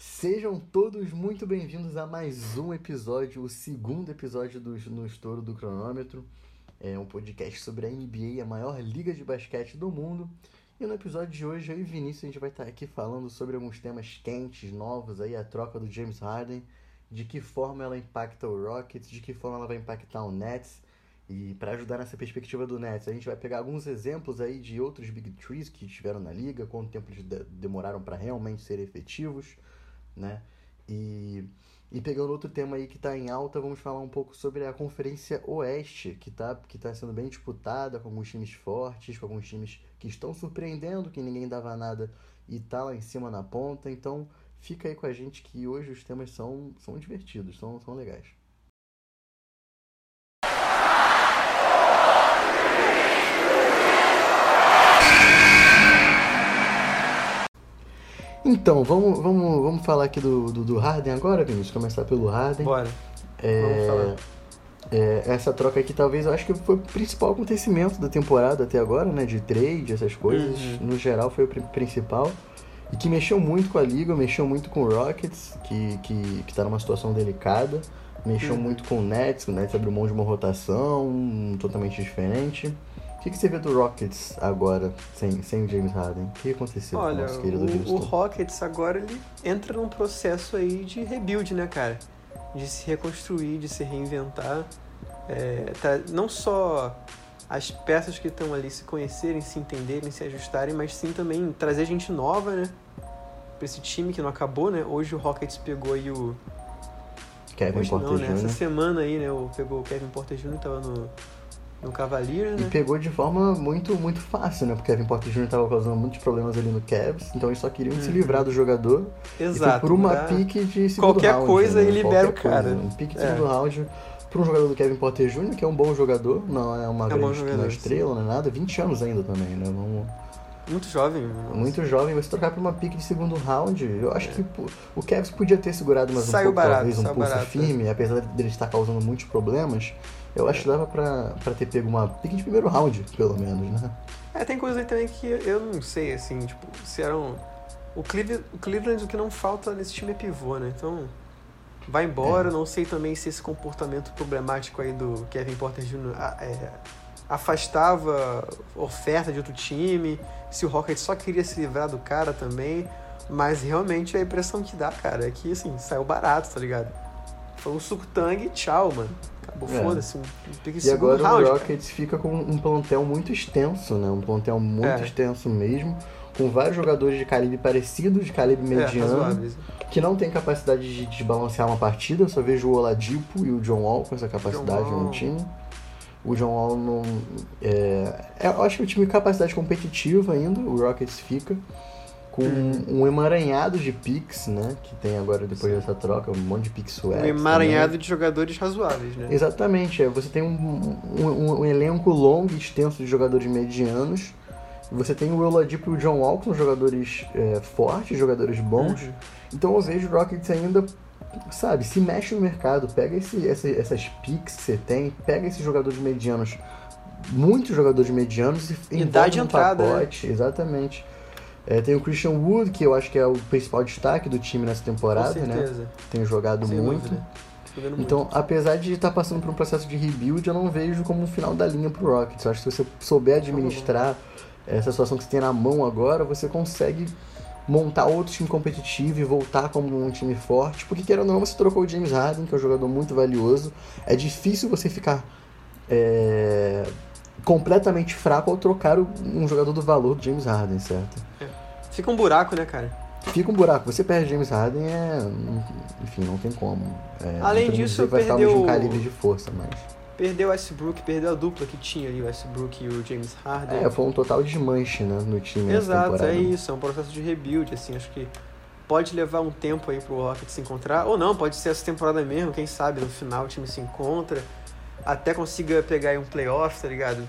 Sejam todos muito bem-vindos a mais um episódio, o segundo episódio do No Estouro do Cronômetro. É um podcast sobre a NBA, a maior liga de basquete do mundo. E no episódio de hoje, eu e Vinícius, a gente vai estar aqui falando sobre alguns temas quentes, novos, aí a troca do James Harden, de que forma ela impacta o Rockets, de que forma ela vai impactar o Nets. E para ajudar nessa perspectiva do Nets, a gente vai pegar alguns exemplos aí de outros Big Trees que estiveram na liga, quanto tempo eles demoraram para realmente serem efetivos né? E, e pegando outro tema aí que está em alta, vamos falar um pouco sobre a Conferência Oeste, que está que tá sendo bem disputada, com alguns times fortes, com alguns times que estão surpreendendo, que ninguém dava nada e tá lá em cima na ponta. Então fica aí com a gente que hoje os temas são, são divertidos, são, são legais. Então, vamos, vamos, vamos falar aqui do, do, do Harden agora, Vinícius? Começar pelo Harden. Bora. É, vamos falar. É, essa troca aqui talvez eu acho que foi o principal acontecimento da temporada até agora, né? De trade, essas coisas. Uhum. No geral foi o principal. E que mexeu muito com a liga, mexeu muito com o Rockets, que, que, que tá numa situação delicada. Mexeu uhum. muito com o Nets, o Nets abriu mão de uma rotação totalmente diferente. O que, que você vê do Rockets agora, sem, sem o James Harden? O que aconteceu Olha, com o nosso querido o, o Rockets agora ele entra num processo aí de rebuild, né, cara? De se reconstruir, de se reinventar. É, tá, não só as peças que estão ali se conhecerem, se entenderem, se ajustarem, mas sim também trazer gente nova, né? Pra esse time que não acabou, né? Hoje o Rockets pegou aí o. Kevin Hoje Porter não, Jr. né? Essa semana aí, né? Pegou o Kevin Porter Jr. tava no no Cavaliers, né? E pegou de forma muito, muito fácil, né? Porque Kevin Porter Jr. estava causando muitos problemas ali no Cavs, então eles só queriam se uhum. livrar do jogador. Exato. por uma pique de segundo Qualquer round. coisa né? e libera Qualquer o cara. Coisa. Um pique de é. segundo round para um jogador do Kevin Porter Jr., que é um bom jogador, não é uma é grande jogador, uma estrela, não é nada, 20 anos ainda também, né? Vamos... Muito jovem. Nossa. Muito jovem, você trocar para uma pique de segundo round, eu acho é. que o Cavs podia ter segurado mais um pouco, barato, talvez, um pulso barato. firme, apesar dele estar causando muitos problemas. Eu acho que dava pra, pra ter pego uma pique de primeiro round, pelo menos, né? É, tem coisa aí também que eu não sei, assim, tipo, se eram. O Cleveland, o Cleveland, o que não falta nesse time é pivô, né? Então, vai embora. É. Não sei também se esse comportamento problemático aí do Kevin Porter Jr. É, afastava oferta de outro time, se o Rocket só queria se livrar do cara também. Mas realmente a impressão que dá, cara, é que, assim, saiu barato, tá ligado? Foi um suco tangue tchau, mano. Acabou, é. foda-se. E agora round, o Rockets cara. fica com um plantel muito extenso, né? Um plantel muito é. extenso mesmo, com vários jogadores de calibre parecido, de calibre é, mediano, é, que não tem capacidade de desbalancear uma partida. Eu só vejo o Oladipo e o John Wall com essa capacidade no time. O John Wall não. É, é, eu acho que o time capacidade competitiva ainda, o Rockets fica com um emaranhado de picks, né? Que tem agora depois dessa troca, um monte de picks Um emaranhado também. de jogadores razoáveis, né? Exatamente. É, você tem um, um, um, elenco longo e extenso de jogadores medianos. Você tem o Oladipo e o John Wall, que são jogadores é, fortes, jogadores bons. Uhum. Então eu vejo o Rockets ainda, sabe, se mexe no mercado, pega esse, essa, essas picks que você tem, pega esses jogadores medianos, muitos jogadores medianos e, e dá de entrada, né? pacote. Né? Exatamente. É, tem o Christian Wood, que eu acho que é o principal destaque do time nessa temporada, né? Tem jogado Sem muito. Então, muito. apesar de estar passando por um processo de rebuild, eu não vejo como um final da linha pro Rockets. Eu acho que se você souber administrar essa situação que você tem na mão agora, você consegue montar outro time competitivo e voltar como um time forte. Porque, querendo ou não, você trocou o James Harden, que é um jogador muito valioso. É difícil você ficar é, completamente fraco ao trocar um jogador do valor do James Harden, certo? Fica um buraco, né, cara? Fica um buraco. Você perde James Harden, é. Enfim, não tem como. É, Além disso, vai perdeu. Ficar um calibre de força, mas. Perdeu o Westbrook, perdeu a dupla que tinha ali, o Westbrook e o James Harden. É, foi um total desmanche, né, no time. Exato, é isso, é um processo de rebuild, assim, acho que pode levar um tempo aí pro Rocket se encontrar, ou não, pode ser essa temporada mesmo, quem sabe no final o time se encontra, até consiga pegar aí um playoff, tá ligado?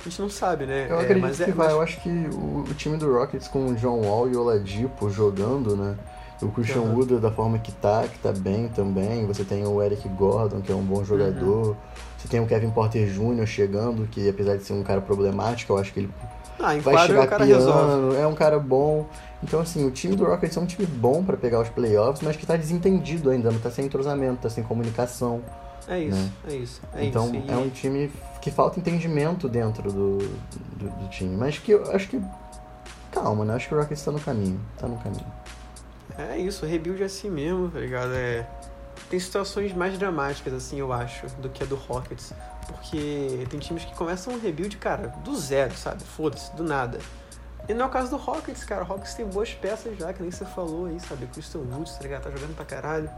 A gente não sabe, né? Eu é, acredito mas que é, vai. mas... Eu acho que o, o, time do Rockets com o John Wall e o Oladipo jogando, né? O Christian uhum. Wood da forma que tá, que tá bem também. Você tem o Eric Gordon, que é um bom jogador. Uhum. Você tem o Kevin Porter Jr. chegando, que apesar de ser um cara problemático, eu acho que ele Ah, vai chegar cara piano, resolve. é um cara bom. Então, assim, o time do Rockets é um time bom pra pegar os playoffs, mas que tá desentendido ainda, não tá sem entrosamento, tá sem comunicação. É isso, né? é isso. É então, isso. É um time que falta entendimento dentro do, do, do time. Mas que eu acho que. Calma, né? Acho que o Rockets tá no caminho. Tá no caminho. É isso, rebuild é assim mesmo, tá ligado? É... Tem situações mais dramáticas, assim, eu acho, do que a do Rockets. Porque tem times que começam um rebuild, cara, do zero, sabe? Foda-se, do nada. E não é o caso do Rockets, cara. O Rockets tem boas peças já, que nem você falou aí, sabe? Christian Woods, tá ligado? Tá jogando pra caralho.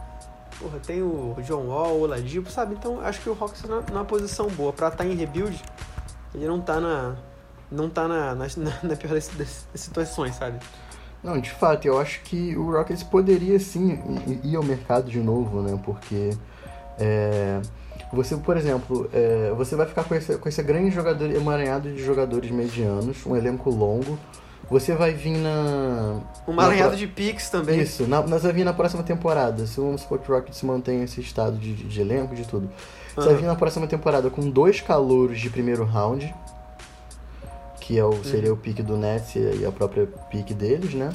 Porra, tem o John Wall, o Oladipo, sabe? Então acho que o Rockets tá na- posição boa. Pra estar em rebuild, ele não tá na... Não tá na, na, na pior das, das situações, sabe? Não, de fato, eu acho que o Rockets poderia sim ir ao mercado de novo, né? Porque é, você, por exemplo, é, você vai ficar com esse, com esse grande jogador, emaranhado de jogadores medianos, um elenco longo. Você vai vir na. Uma pro- de picks também. Isso, na, nós vai vir na próxima temporada. Se o Sport Rockets mantém esse estado de, de elenco, de tudo. Você vai Aham. vir na próxima temporada com dois calouros de primeiro round, que é o, seria o pique do Nets e a própria pique deles, né?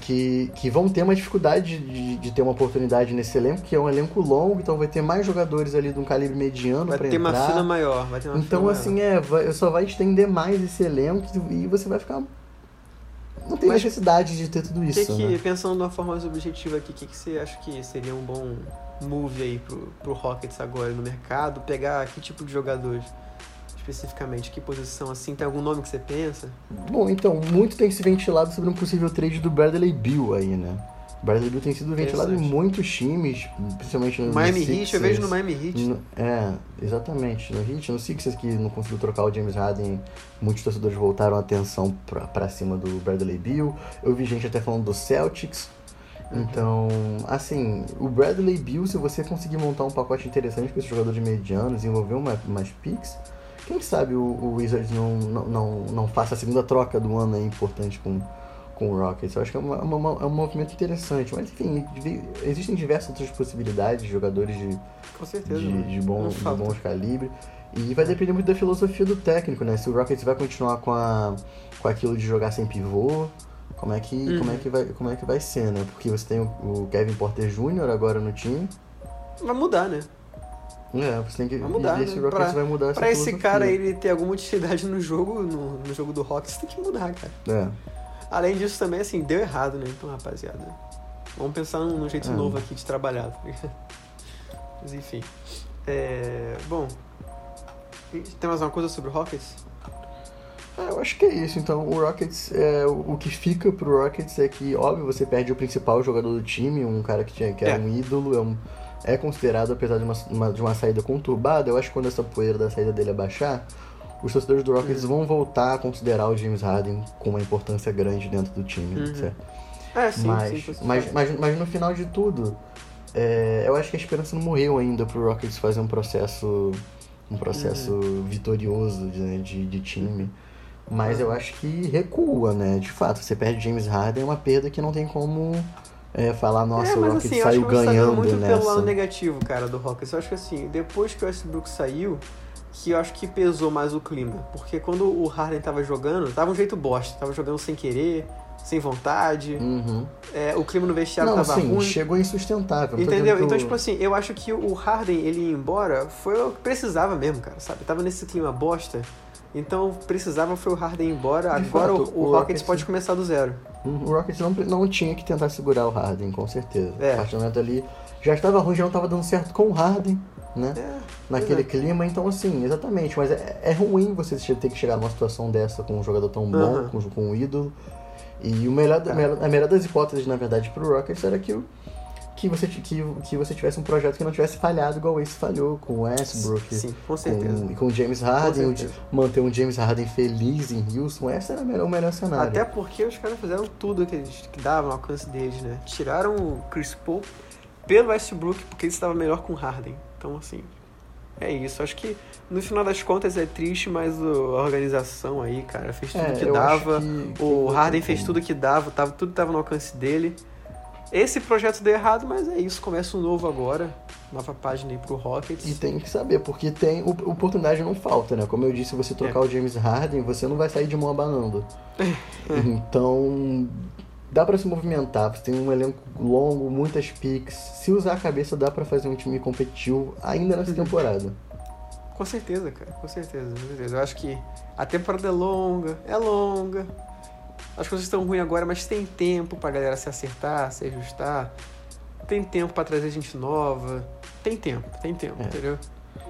Que, que vão ter uma dificuldade de, de ter uma oportunidade nesse elenco, que é um elenco longo, então vai ter mais jogadores ali de um calibre mediano Vai para ter uma entrar. fila maior, vai ter uma Então, assim, maior. é, vai, só vai estender mais esse elenco e você vai ficar. Não tem Mas necessidade de ter tudo isso. que que, né? pensando de uma forma mais objetiva aqui, o que, que você acha que seria um bom move aí pro, pro Rockets agora no mercado? Pegar que tipo de jogadores especificamente? Que posição assim? Tem algum nome que você pensa? Bom, então, muito tem se ventilado sobre um possível trade do Bradley Bill aí, né? O Bradley Bill tem sido ventilado em muitos times, principalmente no Miami Heat, eu vejo no. Miami Heat. No- É, exatamente. No Heat, no Sixers que não conseguiu trocar o James Harden, muitos torcedores voltaram a atenção pra, pra cima do Bradley Bill. Eu vi gente até falando do Celtics. Uhum. Então, assim, o Bradley Bill, se você conseguir montar um pacote interessante com esses jogadores medianos, desenvolver uma, umas picks, quem sabe o, o Wizards não, não, não, não faça a segunda troca do ano importante com, com o Rockets. Eu acho que é, uma, uma- é um movimento interessante. Mas, enfim, existem diversas outras possibilidades de jogadores de, Com certeza. de, de, bom, Não de bons calibres. E vai depender muito da filosofia do técnico, né? Se o Rockets vai continuar com, a, com aquilo de jogar sem pivô, como é, que, Uhum. como, é que vai, como é que vai ser, né? Porque você tem o, o Kevin Porter Jr. agora no time. Vai mudar, né? É, você tem que Vai mudar, ver se né? o Rockets Pra- vai mudar essa Pra esse cara ele ter alguma utilidade no jogo, no, no jogo do Rockets, tem que mudar, cara. É. Além disso também, assim, deu errado, né? Então, rapaziada, vamos pensar num, num jeito É. novo aqui de trabalhar, tá ligado? Mas enfim. É, bom, tem mais uma coisa sobre o Rockets? É, eu acho que é isso. Então, o Rockets, é, o o que fica pro Rockets é que, óbvio, você perde o principal jogador do time, um cara que, tinha, que era É. um ídolo, é, um- é considerado, apesar de uma, uma- de uma saída conturbada, eu acho que quando essa poeira da saída dele abaixar, os torcedores do Rockets Uhum. vão voltar a considerar o James Harden com uma importância grande dentro do time, Uhum. certo? É, sim, mas, sim. mas, mas, mas no final de tudo, é, eu acho que a esperança não morreu ainda pro Rockets fazer um processo um processo Uhum. vitorioso de, de, de time. Mas eu acho que recua, né? De fato, você perde James Harden é uma perda que não tem como é, falar, nossa, é, o mas Rockets assim, eu acho saiu ganhando muito pelo lado nessa. negativo, cara, do Rockets. Eu acho que assim, depois que o Westbrook saiu, que eu acho que pesou mais o clima. Porque quando o Harden tava jogando, tava um jeito bosta. Tava jogando sem querer, sem vontade. Uhum. É, o clima no vestiário Não, tava assim, ruim. chegou insustentável. Entendeu? que Então, o- tipo assim, eu acho que o Harden, ele ir embora, foi o que precisava mesmo, cara, sabe? Tava nesse clima bosta. Então, precisava foi o Harden embora. De Agora fato, o, o o Rockets Rockets- pode começar do zero. O Rockets não, não tinha que tentar segurar o Harden, com certeza. É. A partir do momento ali já estava ruim, já não estava dando certo com o Harden, né? É, Naquele clima, então assim, exatamente. Mas é, é ruim você ter que chegar numa situação dessa com um jogador tão bom, Aham. com, com um ídolo. E o melhor, melhor- a melhor das hipóteses, na verdade, pro Rockets era que, o- que, você, que, que você tivesse um projeto que não tivesse falhado igual esse falhou, com o Westbrook, Sim, com certeza. com, com o James Harden, manter um James Harden feliz em Houston, esse era o melhor, o melhor cenário. Até porque os caras fizeram tudo que, eles, que dava ao alcance deles, né? Tiraram o Chris Paul pelo Westbrook porque ele estava melhor com o Harden. Então, assim, é isso. Acho que no final das contas é triste, mas o- a organização aí, cara, fez tudo É, que dava. que- O Harden fez tudo que dava, tava, tudo tava no alcance dele. Esse projeto deu errado, mas é isso, começa um novo agora, nova página aí pro Rockets. E tem que saber, porque tem oportunidade não falta, né? Como eu disse, se você trocar É. o James Harden, você não vai sair de mão abanando. então, dá pra se movimentar, você tem um elenco longo, muitas picks. Se usar a cabeça, dá pra fazer um time competitivo ainda nessa temporada. Com certeza, cara, com certeza, com certeza. Eu acho que a temporada é longa, é longa. As coisas estão ruins agora, mas tem tempo pra galera se acertar, se ajustar. Tem tempo pra trazer gente nova. Tem tempo, tem tempo, É. entendeu?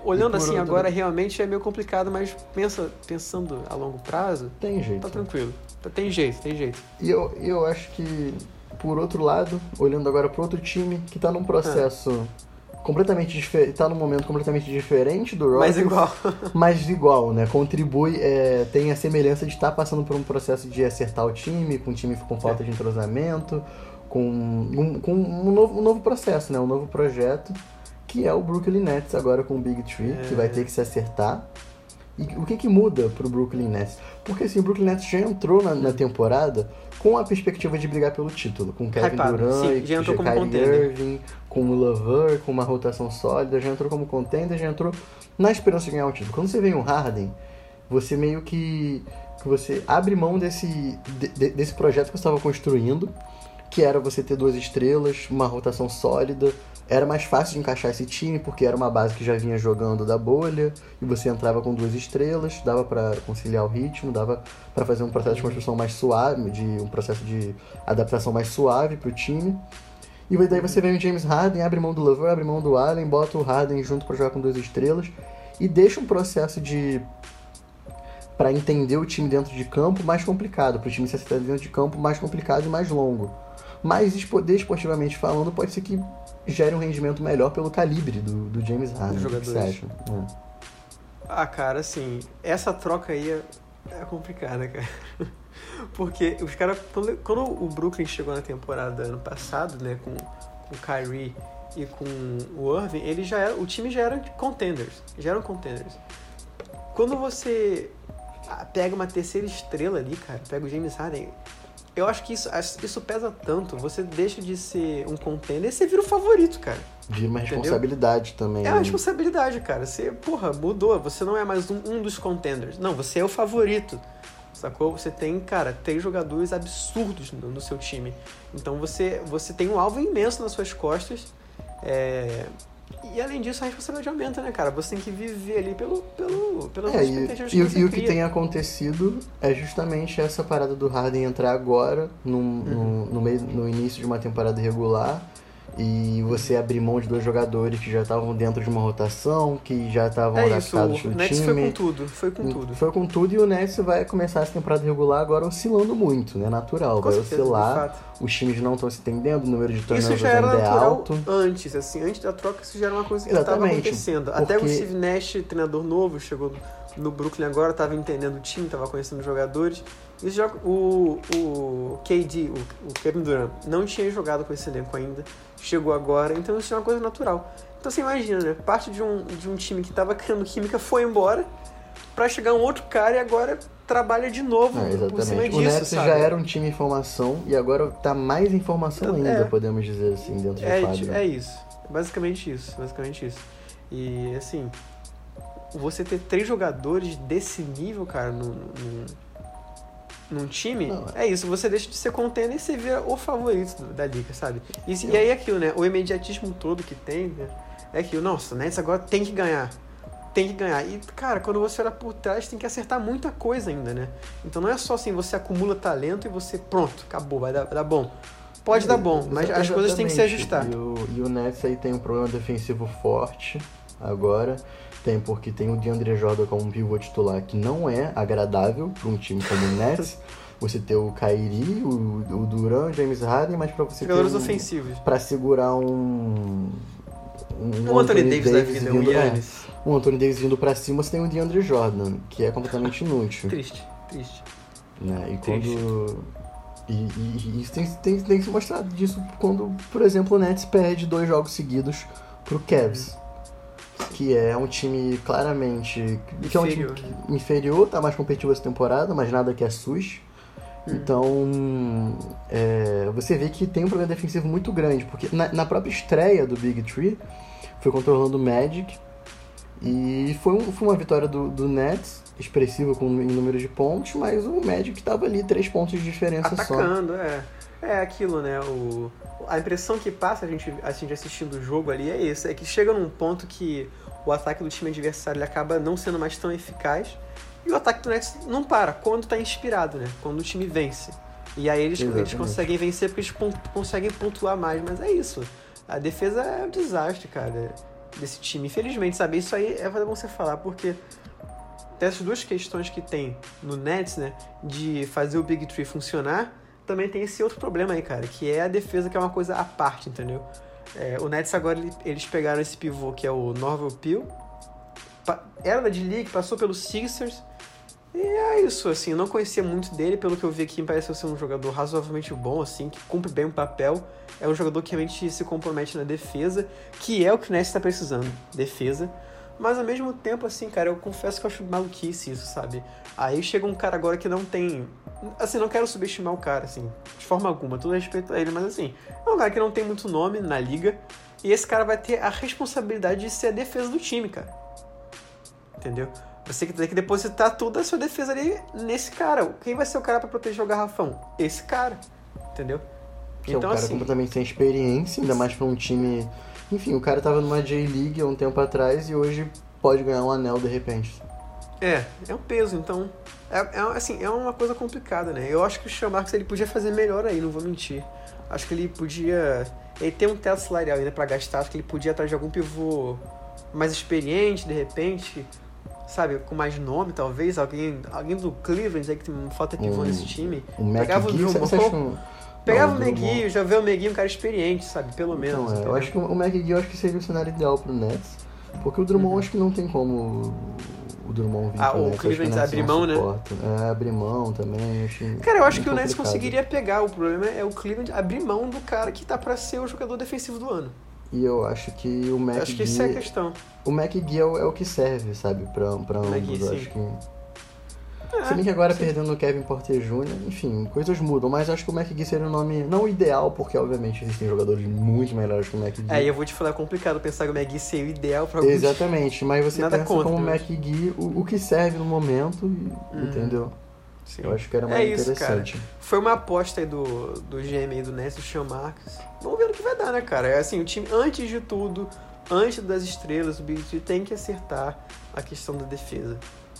Olhando assim outro- agora, realmente é meio complicado, mas pensa, pensando a longo prazo, Tem jeito. tá tranquilo. Tá- Tem jeito, tem jeito. E eu, eu acho que, por outro lado, olhando agora para outro time que tá num processo completamente diferente, tá num momento completamente diferente do Rockets, Mas igual. mas igual, né? Contribui, é, tem a semelhança de estar passando por um processo de acertar o time, com um time com falta de entrosamento, com, um, com um, novo, um novo processo, né? Um novo projeto, que é o Brooklyn Nets agora com o Big Tree, que É. vai ter que se acertar. E o que que muda pro Brooklyn Nets? Porque assim, o Brooklyn Nets já entrou na, na temporada com a perspectiva de brigar pelo título, com Kevin Hypado, Durant, sim, já entrou como Kyrie contender. Irving, com o Lover, com uma rotação sólida, já entrou como contender, já entrou na esperança de ganhar o título. Quando você vem um Harden, você meio que, que você abre mão desse, de- de- desse projeto que você estava construindo, que era você ter duas estrelas, uma rotação sólida. Era mais fácil de encaixar esse time, porque era uma base que já vinha jogando da bolha, e você entrava com duas estrelas, dava pra conciliar o ritmo, dava pra fazer um processo de construção mais suave, de um processo de adaptação mais suave pro time. E daí você vem o James Harden, abre mão do Lover, abre mão do Allen, bota o Harden junto pra jogar com duas estrelas e deixa um processo de para entender o time dentro de campo mais complicado, para o time se acertar dentro de campo mais complicado e mais longo. Mas espo- desportivamente falando, pode ser que gere um rendimento melhor pelo calibre do, do James Harden. Dos O que você acha? É. Ah, cara, assim, essa troca aí é, é complicada, cara. Porque os caras, quando, quando o Brooklyn chegou na temporada ano passado, né, com, com o Kyrie e com o Irving, ele já era, o time já era contenders, já eram contenders. Quando você ah, pega uma terceira estrela ali, cara, pega o James Harden, eu acho que isso, isso pesa tanto, você deixa de ser um contender e você vira o favorito, cara. Vira uma Entendeu? responsabilidade também. É né? uma responsabilidade, cara. Você, porra, mudou. Você não é mais um, um dos contenders. Não, você é o favorito. Sacou? Você tem, cara, três jogadores absurdos no, no seu time. Então você, você tem um alvo imenso nas suas costas. É, E além disso, a responsabilidade aumenta, né, cara? Você tem que viver ali pelo, pelo, pelas É, e, expectativas e, que o- você e o que tem acontecido é justamente essa parada do Harden entrar agora, num- Uhum. no, no, meio, no início de uma temporada regular, e você abrir mão de dois jogadores que já estavam dentro de uma rotação, que já estavam É isso, adaptados o no Nets time. foi com tudo, foi com tudo. Foi com tudo e o Nets vai começar essa temporada regular agora oscilando muito, né? Natural, Com vai certeza, oscilar. Os times não estão se entendendo, o número de Isso turnovers já era ainda é natural alto. antes, assim, antes da troca isso já era uma coisa que estava acontecendo. Até o porque- Steve Nash, treinador novo, chegou no Brooklyn agora, estava entendendo o time, estava conhecendo os jogadores. Isso já, o, o KD, o, o Kevin Durant, não tinha jogado com esse elenco ainda, chegou agora, então isso é uma coisa natural. Então você imagina, né? Parte de um, de um time que estava criando química foi embora para chegar um outro cara e agora trabalha de novo É, por cima exatamente. disso, o Nets sabe? já era um time em formação e agora tá mais em formação É. ainda, podemos dizer assim, dentro de É, quadra. é isso. Basicamente isso. Basicamente isso. E assim, você ter três jogadores desse nível, cara, num, num, num time, Não, é isso. Você deixa de ser contender e você vira o favorito da liga, sabe? E, e aí aquilo, né? O imediatismo todo que tem, né? É aquilo, nossa, o Nets agora tem que ganhar. Tem que ganhar. E, cara, quando você olha por trás, tem que acertar muita coisa ainda, né? Então não é só assim, você acumula talento e você, pronto, acabou, vai dar, vai dar bom. Pode dar bom, mas as coisas têm que se ajustar. E o, e o Nets aí tem um problema defensivo forte agora. Tem porque tem o DeAndre Jordan como um pivô titular que não é agradável para um time como o Nets. Você ter o Kyrie, o, o Duran, o James Harden, mas para você Jogadores ter um, ofensivos. para segurar um um O Anthony Davis da vida, o vindo, é, Yannis. um Anthony Davis vindo para cima, você tem o DeAndre Jordan, que é completamente inútil. Triste, triste. né? E Triste. quando. E, e- e isso tem, tem, tem que se mostrar disso quando, por exemplo, o Nets perde dois jogos seguidos pro Cavs. Que é um time claramente. Que é um time Inferior. que- inferior, tá mais competitivo essa temporada, mas nada que assuste. Então, é, você vê que tem um problema defensivo muito grande, porque na, na própria estreia do Big Tree, foi controlando o Magic, e foi, um, foi uma vitória do, do Nets, expressiva com, em número de pontos, mas o Magic estava ali, três pontos de diferença Atacando, só. é. É aquilo, né? O, a impressão que passa a gente, a gente assistindo o jogo ali é isso, é que chega num ponto que o ataque do time adversário acaba não sendo mais tão eficaz e o ataque do Nets não para quando está inspirado, né? Quando o time vence. E aí eles, eles conseguem vencer porque eles pont, conseguem pontuar mais, mas é isso. A defesa é um desastre, cara, desse time. Infelizmente, sabe? Isso aí é bom você falar, porque dessas duas questões que tem no Nets, né? De fazer o Big Tree funcionar, também tem esse outro problema aí, cara, que é a defesa, que é uma coisa à parte, entendeu? É, o Nets agora, eles pegaram esse pivô que é o Norval Peel, era da D-League, passou pelos Sixers, e é isso, assim, eu não conhecia muito dele, pelo que eu vi aqui, me pareceu ser um jogador razoavelmente bom, assim, que cumpre bem o papel. É um jogador que realmente se compromete na defesa, que é o que o Nets está precisando, defesa. Mas ao mesmo tempo, assim, cara, eu confesso que eu acho maluquice isso, sabe? Aí chega um cara agora que não tem. Assim, não quero subestimar o cara, assim, de forma alguma, todo respeito a ele, mas assim, é um cara que não tem muito nome na liga. E esse cara vai ter a responsabilidade de ser a defesa do time, cara. Entendeu? Você tem que depositar toda a sua defesa ali nesse cara. Quem vai ser o cara para proteger o garrafão? Esse cara. Entendeu? Que então, é um cara assim, completamente sem experiência, ainda mais pra um time. Enfim, o cara tava numa J-League há um tempo atrás e hoje pode ganhar um anel de repente. É, é um peso, então. É, é, assim, é uma coisa complicada, né? Eu acho que o Sean Marcos ele podia fazer melhor aí, não vou mentir. Acho que ele podia. Ele tem um teto salarial ainda para gastar, acho que ele podia atrás de algum pivô mais experiente, de repente sabe, com mais nome, talvez, alguém, alguém do Cleveland aí que tem falta pivô um, nesse time. Um pegava McGee, o Drummond, pegava não, o McGee, já vê o McGee um cara experiente, sabe, pelo menos. Então, é, eu acho que o McGee eu acho que seria o cenário ideal pro Nets, porque o Drummond uhum. acho que não tem como o Drummond vir Ah, o Cleveland abrir mão, né? É, abrir mão também, acho Cara, eu acho que o Nets conseguiria pegar, o problema é o Cleveland abrir mão do cara que tá pra ser o jogador defensivo do ano. E eu acho que o McGee... Acho que isso é a questão. O McGee é o, é o que serve, sabe, pra, pra ambos. Acho que... É, Se bem que agora sim. perdendo o Kevin Porter Jr., enfim, coisas mudam, mas acho que o McGee seria o nome não ideal, porque obviamente existem jogadores muito melhores que o McGee. É, e eu vou te falar, é complicado pensar que o McGee seria o ideal para alguns... Exatamente, mas você Nada pensa contra, como o McGee o, o que serve no momento, hum. entendeu? Sim. Eu acho que era mais é isso, interessante. Cara. Foi uma aposta aí do, do GM do Ness, do Sean Marcos. Vamos ver o que vai dar, né, cara? É assim, o time, antes de tudo, antes das estrelas, o Big tem que acertar a questão da defesa.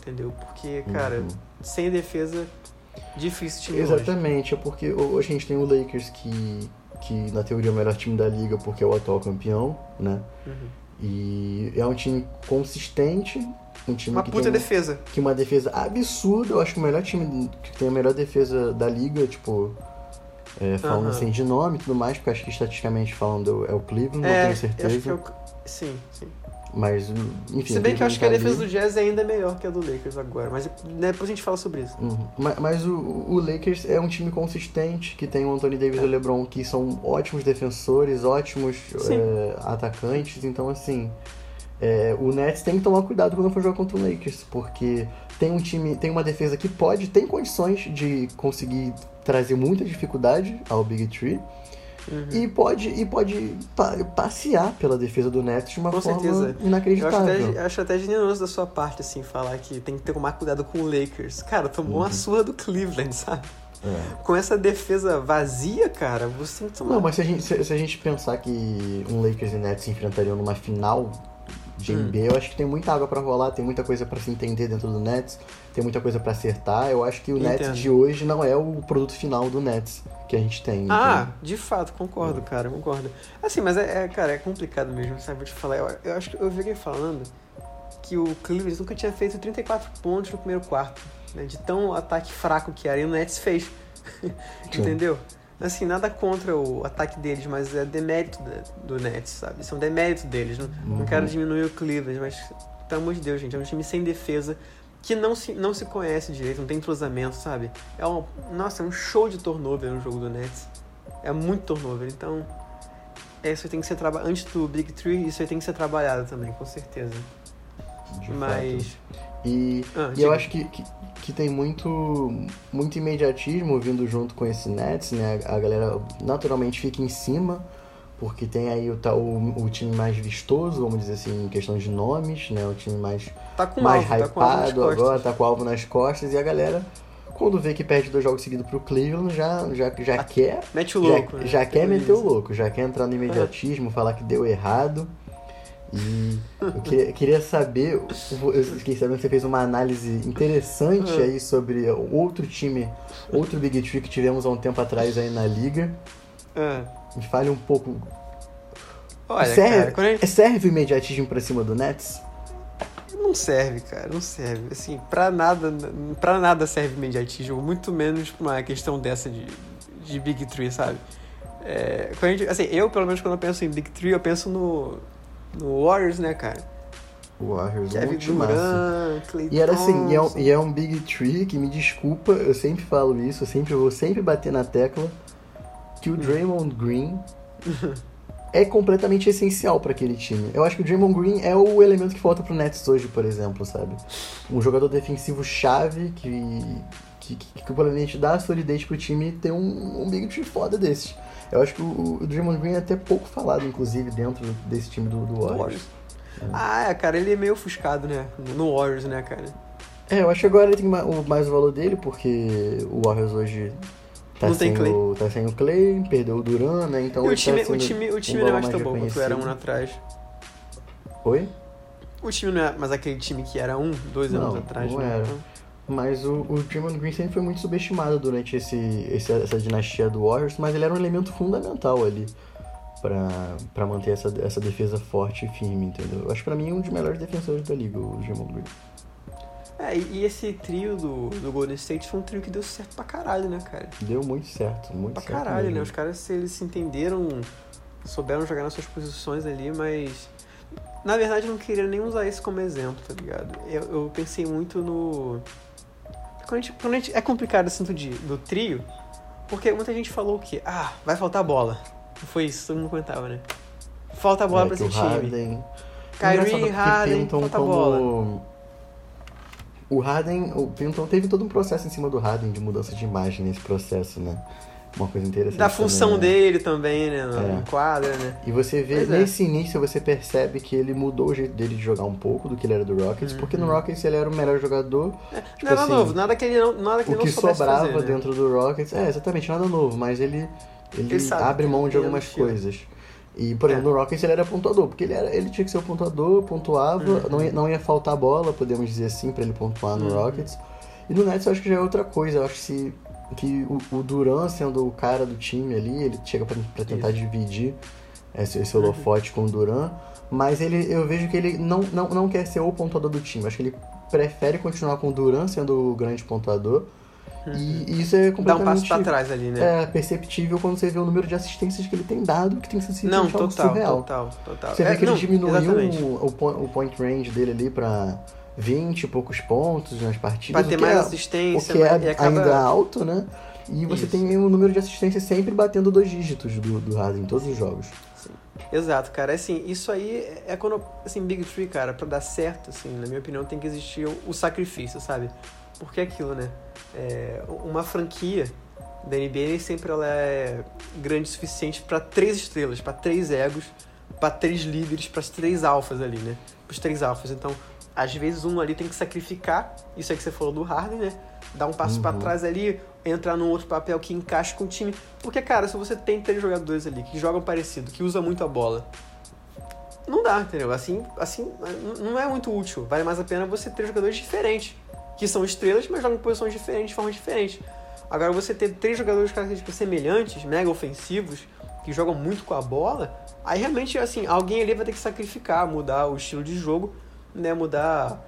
Entendeu? Porque, cara, uhum. sem defesa, difícil time Exatamente, hoje. é porque hoje a gente tem o Lakers que, que na teoria é o melhor time da liga porque é o atual campeão, né? Uhum. E é um time consistente, um time uma que puta tem, defesa. Que uma defesa absurda. Eu acho que o melhor time que tem a melhor defesa da liga, tipo. É, falando uhum. assim de nome e tudo mais, porque acho que estatisticamente falando é o Cleveland, é, não tenho certeza. Eu... Sim, sim. Mas, enfim. Se bem que eu acho que a defesa do Jazz é ainda melhor que a do Lakers agora, mas né, depois a gente fala sobre isso. Uhum. Mas, mas, o, o, Lakers é um time consistente, que tem o Anthony Davis e o LeBron, que são ótimos defensores, ótimos é, atacantes, então assim. É, o Nets tem que tomar cuidado quando for jogar contra o Lakers, porque tem um time, tem uma defesa que pode, tem condições de conseguir trazer muita dificuldade ao Big Tree. Uhum. E pode, e pode pa passear pela defesa do Nets de uma Com forma certeza. inacreditável. Eu acho até, acho até generoso da sua parte, assim, falar que tem que ter tomar cuidado com o Lakers. Cara, tomou uhum. uma surra do Cleveland, sabe? É. Com essa defesa vazia, cara, você tem que tomar. Não, mas se a gente, se, se a gente pensar que um Lakers e Nets se enfrentariam numa final NBA, hum. eu acho que tem muita água para rolar, tem muita coisa para se entender dentro do Nets, tem muita coisa para acertar. Eu acho que o Entendo. Nets de hoje não é o produto final do Nets que a gente tem. Ah, de fato, concordo, cara, concordo. Assim, mas é, é, cara, é complicado mesmo, sabe? Vou te falar, eu, eu acho que eu vi falando que o Cleveland nunca tinha feito 34 pontos no primeiro quarto, né? De tão ataque fraco que era, e o Nets fez. Entendeu? Assim, nada contra o ataque deles, mas é demérito do Nets, sabe? São deméritos deles. Não, uhum. não quero diminuir o Cleveland, mas, pelo amor de Deus, gente, é um time sem defesa que não se, não se conhece direito, não tem entrosamento, sabe? É um, nossa, é um show de turnover no jogo do Nets. É muito turnover, então é, isso aí tem que ser trabalhado. Antes do Big Three, isso aí tem que ser trabalhado também, com certeza. De Mas. Fato. E, ah, e eu acho que, que, que tem muito, muito imediatismo vindo junto com esse Nets, né? A galera naturalmente fica em cima, porque tem aí o, o, o time mais vistoso, vamos dizer assim, em questão de nomes, né? O time mais, tá com mais alvo, hypado tá agora, tá com o alvo nas costas, e a galera quando vê que perde dois jogos seguidos pro Cleveland, já, já, já quer. Mete o louco. Já, né? já quer meter o louco, já quer entrar no imediatismo, falar que deu errado. E eu queria, queria saber, eu fiquei sabendo que você fez uma análise interessante aí sobre outro time, outro Big Tree que tivemos há um tempo atrás aí na liga. Me fale um pouco. Olha, serve, cara, gente... serve o imediatismo pra cima do Nets? Não serve, cara, não serve. Assim, pra nada, pra nada serve imediatismo, muito menos pra uma questão dessa de, de Big Tree, sabe? É, gente, assim, eu, pelo menos, quando eu penso em Big Tree, eu penso no, no Warriors, né, cara? Warriors, Kevin muito Durant. Clay E era assim, e é, um, e é um Big Tree que me desculpa, eu sempre falo isso, eu sempre vou sempre bater na tecla que o Draymond Green é completamente essencial para aquele time. Eu acho que o Draymond Green é o elemento que falta pro Nets hoje, por exemplo, sabe? Um jogador defensivo chave que que, que, que provavelmente dá solidez pro time ter um, um Big Tree foda desses. Eu acho que o, o Draymond Green é até pouco falado, inclusive, dentro desse time do, do Warriors. Warriors. Ah, é, cara, ele é meio ofuscado, né? No Warriors, né, cara? É, eu acho que agora ele tem mais o valor dele, porque o Warriors hoje tá, Não sem, tem Clay. O, tá sem o Clay, perdeu o Duran, né? Então e o time, tá o time, o time um não é mais tão bom quanto era um ano atrás. Oi? O time não é mais aquele time que era um, dois anos Não, atrás, não né? era. Mas o, o Draymond Green sempre foi muito subestimado durante esse, esse- essa dinastia do Warriors, mas ele era um elemento fundamental ali pra, pra manter essa, essa defesa forte e firme, entendeu? Eu acho que pra mim é um dos melhores defensores da liga, o Draymond Green. É, e esse trio do, do Golden State foi um trio que deu certo pra caralho, né, cara? Deu muito certo, muito Pra certo caralho, né? mesmo. Os caras, eles se entenderam, souberam jogar nas suas posições ali, mas... Na verdade, eu não queria nem usar isso como exemplo, tá ligado? Eu, eu pensei muito no... Quando a gente, quando a gente- é complicado esse assunto de, do trio, porque muita gente falou que, ah, vai faltar bola. Não foi isso, todo mundo comentava, né? Falta bola É, pra esse o time. Harden, Kyrie, porque Harden, falta como... bola. O Harden, o Pinton teve todo um processo em cima do Harden de mudança de imagem nesse processo, né? Uma coisa interessante. Da função também, né? dele também, né? Na É. quadra, né? E você vê, Pois é. nesse início, você percebe que ele mudou o jeito dele de jogar um pouco do que ele era do Rockets, porque no Rockets ele era o melhor jogador. Tipo nada assim, novo, nada que ele não, nada que o que sobrava fazer, né? dentro do Rockets, é, exatamente, nada novo, mas ele, ele, Ele abre mão de é algumas no coisas. E, por É. exemplo, no Rockets ele era pontuador, porque ele, era, ele tinha que ser o pontuador, pontuava, Uhum. não, ia, não ia faltar bola, podemos dizer assim, pra ele pontuar no Uhum. Rockets. E no Nets eu acho que já é outra coisa, eu acho que, se, que o, o Duran sendo o cara do time ali, ele chega pra, pra tentar dividir esse, esse Uhum. holofote com o Duran, mas ele, eu vejo que ele não, não, não quer ser o pontuador do time, acho que ele prefere continuar com o Duran sendo o grande pontuador, e, e isso é Dá um completamente passo pra trás ali, né? é, perceptível quando você vê o número de assistências que ele tem dado, que tem sido não, total, surreal. total, total. Você vê É, que ele não, diminuiu exatamente. o, o point range dele ali pra 20 e poucos pontos nas partidas. Pra ter o mais é, assistência, o que é e acaba... ainda alto, né? E você Isso. tem um número de assistências sempre batendo dois dígitos do, do Harden em todos os jogos. Exato, cara. Assim, isso aí é quando, assim, Big Tree, cara, pra dar certo, assim, na minha opinião, tem que existir o, o sacrifício, sabe? Porque é aquilo, né? É, uma franquia da NBA sempre ela é grande o suficiente pra três estrelas, pra três egos, pra três líderes, para três alfas ali, né? Os três alfas. Então, às vezes um ali tem que sacrificar, isso aí que você falou do Harden, né? Dar um passo Uhum. trás ali, entrar num outro papel que encaixe com o time. Porque, cara, se você tem três jogadores ali que jogam parecido, que usam muito a bola, não dá, entendeu? Assim, assim não é muito útil. Vale mais a pena você ter jogadores diferentes, que são estrelas, mas jogam em posições diferentes, de forma diferente. Agora, você ter três jogadores de características semelhantes, mega ofensivos, que jogam muito com a bola, aí realmente, assim, alguém ali vai ter que sacrificar, mudar o estilo de jogo, né? Mudar,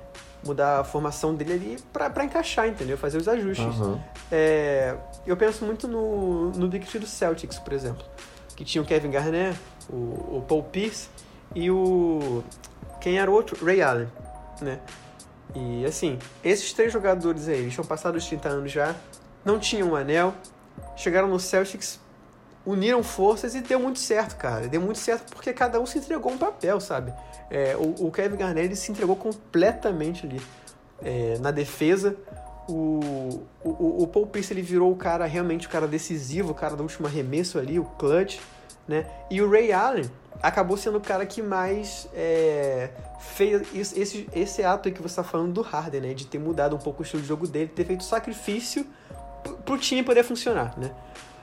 mudar a formação dele ali pra encaixar, entendeu? Fazer os ajustes. Aham. É, eu penso muito no, no Big Three do Celtics, por exemplo. Que tinha o Kevin Garnett, o, o Paul Pierce e o. Quem era o outro? Ray Allen, né? E assim, esses três jogadores aí, eles tinham passado os 30 anos já, não tinham um anel, chegaram no Celtics, uniram forças e deu muito certo, cara. Deu muito certo porque cada um se entregou um papel, sabe? É, o, o Kevin Garnett ele se entregou completamente ali é, na defesa. o, o, o Paul Pierce ele virou o cara, realmente o cara decisivo, o cara do último arremesso ali, o clutch, né? E o Ray Allen acabou sendo o cara que mais é, fez esse, esse ato aí que você está falando do Harden, né? De ter mudado um pouco o estilo de jogo dele, ter feito sacrifício pro time poder funcionar, né?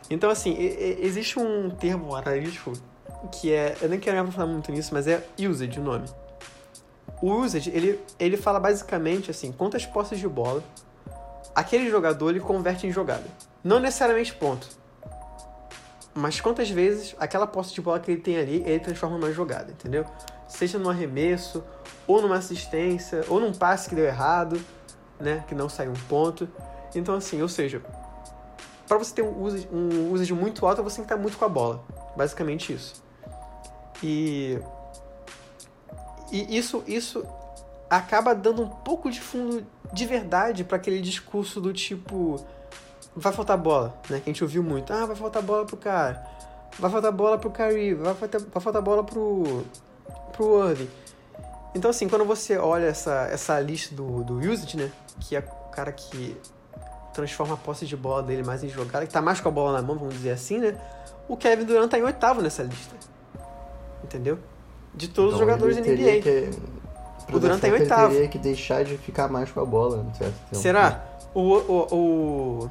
Então, assim, existe um termo analítico que é. Eu nem quero falar muito nisso, mas é usage o nome. O usage, ele, ele fala basicamente assim: quantas posses de bola aquele jogador ele converte em jogada. Não necessariamente ponto. Mas quantas vezes aquela posse de bola que ele tem ali, ele transforma numa jogada, entendeu? Seja num arremesso, ou numa assistência, ou num passe que deu errado, né? Que não saiu um ponto. Então, assim, ou seja, para você ter um usage, um muito alto, você tem que estar muito com a bola. Basicamente isso. E, e isso, isso acaba dando um pouco de fundo de verdade para aquele discurso do tipo vai faltar bola, né? Que a gente ouviu muito. Ah, vai faltar bola pro cara. Vai faltar bola pro Kyrie, vai faltar, vai faltar bola pro pro Irving. Então assim, quando você olha essa, essa lista do, do usage, né? Que é o cara que transforma a posse de bola dele mais em jogada, que tá mais com a bola na mão, vamos dizer assim, né? O Kevin Durant tá em oitavo nessa lista. Entendeu? De todos então, os jogadores da NBA. Que o Durant tá em oitavo. Ele teria que deixar de ficar mais com a bola, no certo tempo. Será? O, o,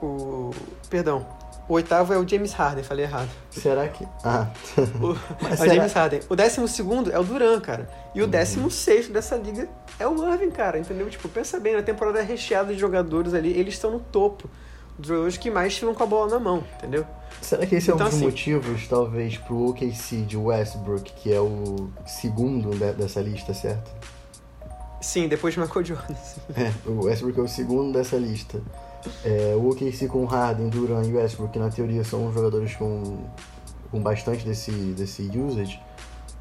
o, o. Perdão. O oitavo é o James Harden, falei errado. Será que. Ah. O, é o será... James Harden. O décimo segundo é o Duran, cara. E o uhum. décimo sexto dessa liga é o Irving, cara. Entendeu? Tipo, pensa bem, na temporada é recheada de jogadores ali, eles estão no topo. Dos jogadores que mais estivam com a bola na mão, entendeu? Será que esse é um então, dos assim, motivos, talvez, pro OKC de Westbrook, que é o segundo dessa lista, certo? Sim, depois de Michael Jordan. É, o Westbrook é o segundo dessa lista. É, o OKC com Harden, Duran e Westbrook, que na teoria são jogadores com, com bastante desse, desse usage.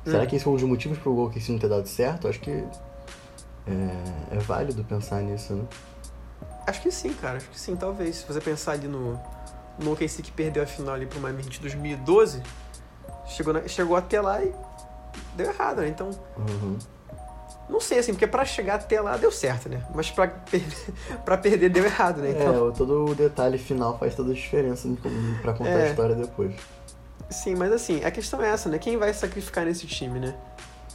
Hum. Será que esse é um dos motivos pro OKC não ter dado certo? Acho que é, é válido pensar nisso, né? Acho que sim, cara. Acho que sim, talvez. Se você pensar ali no, no OKC que perdeu a final ali pro Miami Heat 2012, chegou, na, chegou até lá e deu errado, né? Então, uhum. Não sei, assim, porque para chegar até lá deu certo, né? Mas para perder, pra perder deu errado, né? Então, é, todo o detalhe final faz toda a diferença para contar é, a história depois. Sim, mas assim, a questão é essa, né? Quem vai sacrificar nesse time, né?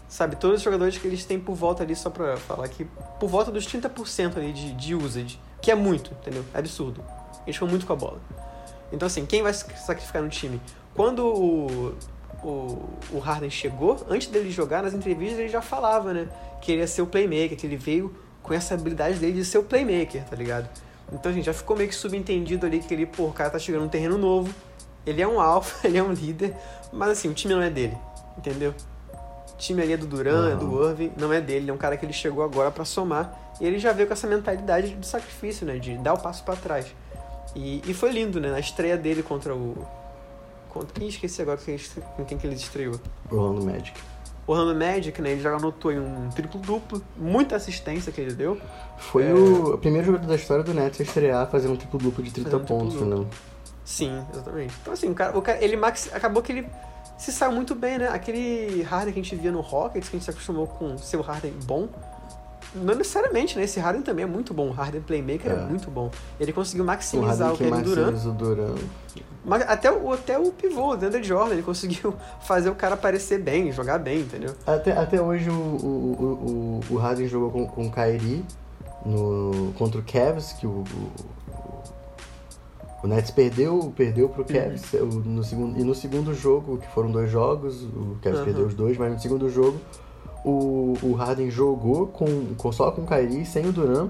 Sabe, todos os jogadores que eles têm por volta ali, só pra falar aqui, por volta dos 30% ali de, de usage, que é muito, entendeu? É absurdo. Eles ficam muito com a bola. Então, assim, quem vai sacrificar no time? Quando o, o, o Harden chegou, antes dele jogar, nas entrevistas ele já falava, né? Que ele ia ser o playmaker, que ele veio com essa habilidade dele de ser o playmaker, tá ligado? Então, gente, já ficou meio que subentendido ali que ele, pô, o cara tá chegando num terreno novo, ele é um alfa, ele é um líder, mas assim, o time não é dele, entendeu? O time ali é do Duran, uhum. é do Irving, não é dele, ele é um cara que ele chegou agora para somar, e ele já veio com essa mentalidade de sacrifício, né? De dar o passo para trás. E, e foi lindo, né? Na estreia dele contra o. Contra, ih, esqueci agora quem, com quem que ele estreou. Orlando Magic. Orlando Magic, né? Ele já anotou em um triplo-duplo, muita assistência que ele deu. Foi é... o, primeiro jogador da história do Nets a estrear fazendo um triplo-duplo de 30 um pontos, triplo né? Sim, exatamente. Então, assim, o cara, o cara ele max, acabou que ele se saiu muito bem, né? Aquele Harden que a gente via no Rockets, que a gente se acostumou com seu Harden bom, não necessariamente, né? Esse Harden também é muito bom. O Harden Playmaker é. é muito bom. Ele conseguiu maximizar o, o Kevin Durant. O Durant. Mas até o, até o pivô, o Deandre Jordan, ele conseguiu fazer o cara aparecer bem, jogar bem, entendeu? Até, até hoje o, o, o, o Harden jogou com, com o Kyrie no, contra o Cavs, que o, o Nets perdeu, perdeu pro Cavs uhum. no segundo, e no segundo jogo, que foram dois jogos, o Cavs uhum. perdeu os dois, mas no segundo jogo o, o Harden jogou com, com, só com o Kyrie, sem o Duran.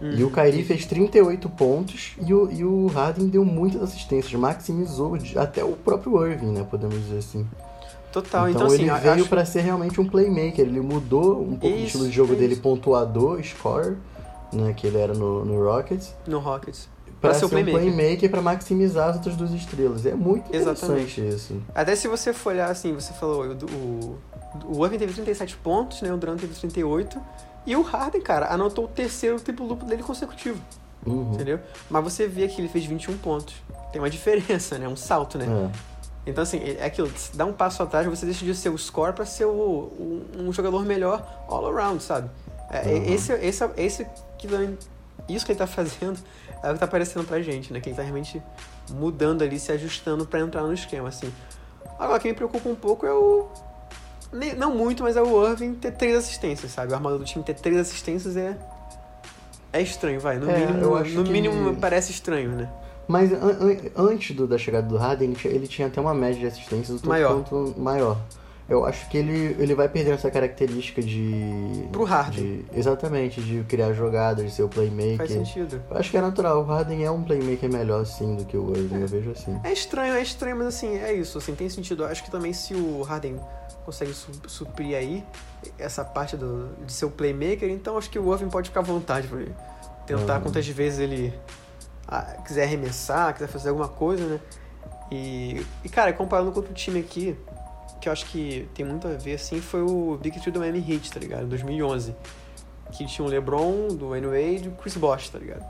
Uhum. E o Kyrie fez 38 pontos e o, e o Harden deu muitas assistências, maximizou até o próprio Irving, né? Podemos dizer assim. Total, então, então ele assim, veio acho... para ser realmente um playmaker. Ele mudou um pouco isso, o estilo de jogo dele, pontuador, score, né? Que ele era no, no Rockets. No Rockets para ser, ser um playmaker, para maximizar as outras duas estrelas. É muito Exatamente. interessante isso. Até se você for olhar assim, você falou, o, o Irving teve 37 pontos, né? O Durant teve 38. E o Harden, cara, anotou o terceiro triplo duplo dele consecutivo. Uhum. Entendeu? Mas você vê que ele fez 21 pontos. Tem uma diferença, né? Um salto, né? É. Então, assim, é aquilo, dá um passo atrás, você deixa de ser o score para ser o, o, um jogador melhor all around, sabe? É, uhum. Esse, esse, esse que isso que ele tá fazendo é o que tá aparecendo pra gente, né? Que ele tá realmente mudando ali, se ajustando para entrar no esquema, assim. Agora, o que me preocupa um pouco é o. Não muito, mas é o Irving ter três assistências, sabe? O armador do time ter três assistências é. É estranho, vai. No É, mínimo, eu acho no que- mínimo parece estranho, né? Mas an- an- antes do- da chegada do Harden, ele tinha, ele tinha até uma média de assistências tanto Maior. quanto maior. Eu acho que ele, ele vai perdendo essa característica de. Pro Harden. de- exatamente, de criar jogadas, de ser o playmaker. Faz sentido. Eu acho que é natural. O Harden é um playmaker melhor, sim, do que o Irving. Eu vejo assim. É estranho, é estranho, mas assim, é isso, assim, tem sentido. Eu acho que também se o Harden consegue su- suprir aí essa parte do, de ser o playmaker, então acho que o Irving pode ficar à vontade pra ele tentar Uhum. quantas vezes ele ah, quiser arremessar, quiser fazer alguma coisa, né? E, e, cara, comparando com outro time aqui, que eu acho que tem muito a ver, assim, foi o Big Three do Miami Heat, tá ligado? Em 2011. Que tinha o LeBron, do Wayne e o Chris Bosh, tá ligado?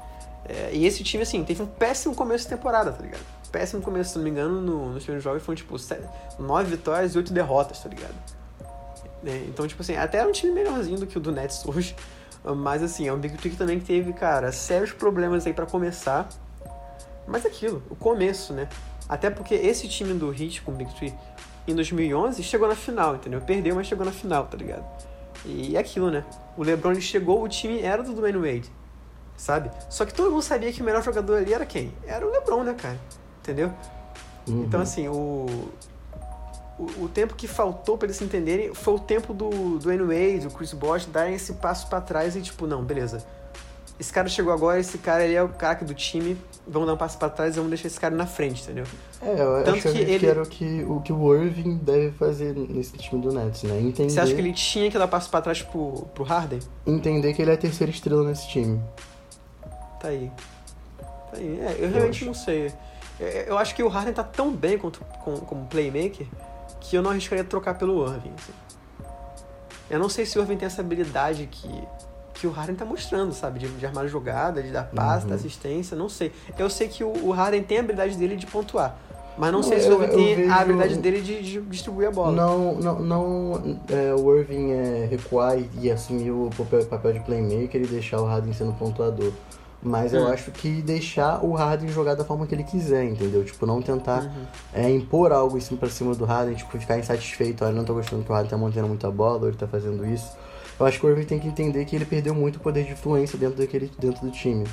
É, e esse time, assim, teve um péssimo começo de temporada, tá ligado? Péssimo começo, se não me engano, no, nos primeiros jogos foram, tipo, sete, nove vitórias e oito derrotas, tá ligado? É, então, tipo assim, até era um time melhorzinho do que o do Nets hoje. Mas, assim, é um Big Three que também teve, cara, sérios problemas aí pra começar. Mas é aquilo, o começo, né? Até porque esse time do Heat com o Big Three em 2011 chegou na final, entendeu? Perdeu, mas chegou na final, tá ligado? E é aquilo, né? O LeBron chegou, o time era do Dwayne Wade, sabe? Só que todo mundo sabia que o melhor jogador ali era quem? Era o LeBron, né, cara? Entendeu? Uhum. Então, assim, o, o, o tempo que faltou pra eles se entenderem foi o tempo do, do Dwayne Wade, o Chris Bosh, darem esse passo pra trás e, tipo, não, beleza. Esse cara chegou agora, esse cara ele é o craque do time, vamos dar um passo pra trás e vamos deixar esse cara na frente, entendeu? É, eu Tanto acho que, ele- era o que, o que o Irving deve fazer nesse time do Nets, né? Entender, Você acha que ele tinha que dar passo pra trás pro, pro Harden? entender que ele é a terceira estrela nesse time. Tá aí. Tá aí. É, eu realmente acho. não sei. Eu, eu acho que o Harden tá tão bem quanto, com, como playmaker que eu não arriscaria trocar pelo Irving. assim. Eu não sei se o Irving tem essa habilidade que, que o Harden tá mostrando, sabe? De, de armar jogada, de dar passe, Uhum. dar assistência, não sei. Eu sei que o, o Harden tem a habilidade dele de pontuar. Mas não, Não, sei se o Irving tem vejo- a habilidade dele de, de distribuir a bola. Não, não, não é, o Irving é, recuar e, e assumir o papel, papel de playmaker e deixar o Harden sendo pontuador. Mas eu Hum. acho que deixar o Harden jogar da forma que ele quiser, entendeu? Tipo, não tentar Uhum. é, impor algo em cima pra cima do Harden, tipo, ficar insatisfeito, olha, não tô gostando que o Harden tá mantendo muita bola, ou ele tá fazendo isso. Eu acho que o Irving tem que entender que ele perdeu muito o poder de influência dentro, daquele, dentro do time.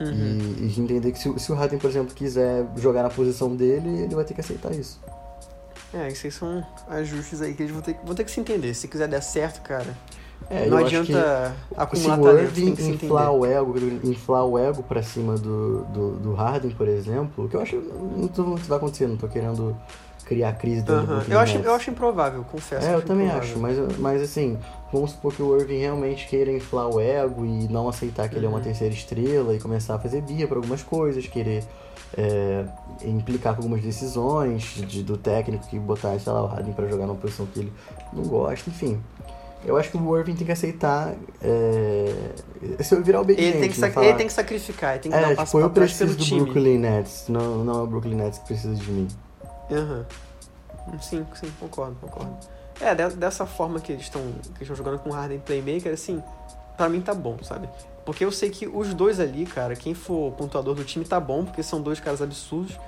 Uhum. E, e entender que se, o- se o Harden, por exemplo, quiser jogar na posição dele, ele vai ter que aceitar isso. É, aí são ajustes aí que eles vão ter, vão ter que se entender. Se quiser dar certo, cara, É, não eu acho que adianta se acumular o talento, tem Irving se entender. inflar o ego, inflar o ego pra cima do, do, do Harden, por exemplo, que eu acho não tô isso vai acontecer, não tô querendo criar crise dentro do Aham. Brooklyn Eu, acho, eu acho improvável, confesso. É, eu também improvável. acho, mas, mas assim, vamos supor que o Irving realmente queira inflar o ego e não aceitar que ele é uma Uhum. terceira estrela e começar a fazer birra por algumas coisas, querer é, implicar com algumas decisões de- do técnico que botar, sei lá, o Harden pra jogar numa posição que ele não gosta, enfim. Eu acho que o Irving tem que aceitar. É, se eu virar o Ele tem, que sac- ele tem que sacrificar, ele tem que dar É, um passo tipo, eu preciso do time. Brooklyn Nets, não, não é o Brooklyn Nets que precisa de mim. Aham. Sim, sim, concordo, concordo. É, de- dessa forma que eles estão jogando com o Harden Playmaker, assim, pra mim tá bom, sabe? Porque eu sei que os dois ali, cara, quem for pontuador do time tá bom, porque são dois caras absurdos,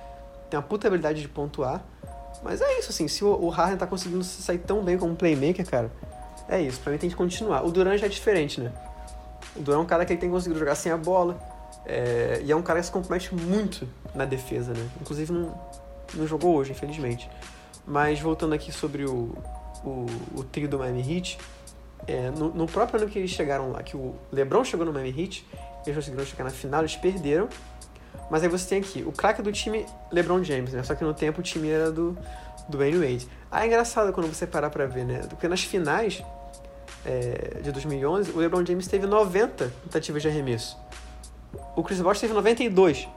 tem uma puta habilidade de pontuar. Mas é isso, assim, se o, Harden tá conseguindo se sair tão bem como playmaker, cara, é isso, pra mim tem que continuar. O Duran já é diferente, né? O Duran é um cara que ele tem conseguido jogar sem a bola, é, e é um cara que se compromete muito na defesa, né? Inclusive não, não jogou hoje, infelizmente. Mas voltando aqui sobre o, o, o trio do Miami Heat, é, no, no próprio ano que eles chegaram lá, que o LeBron chegou no Miami Heat, eles conseguiram chegar na final, eles perderam. Mas aí você tem aqui o craque do time, LeBron James, né? Só que no tempo o time era do, do Wayne Wade. Ah, é engraçado quando você parar pra ver, né? Porque nas finais é, de 2011, o LeBron James teve 90 tentativas de arremesso. O Chris Bosh teve 92.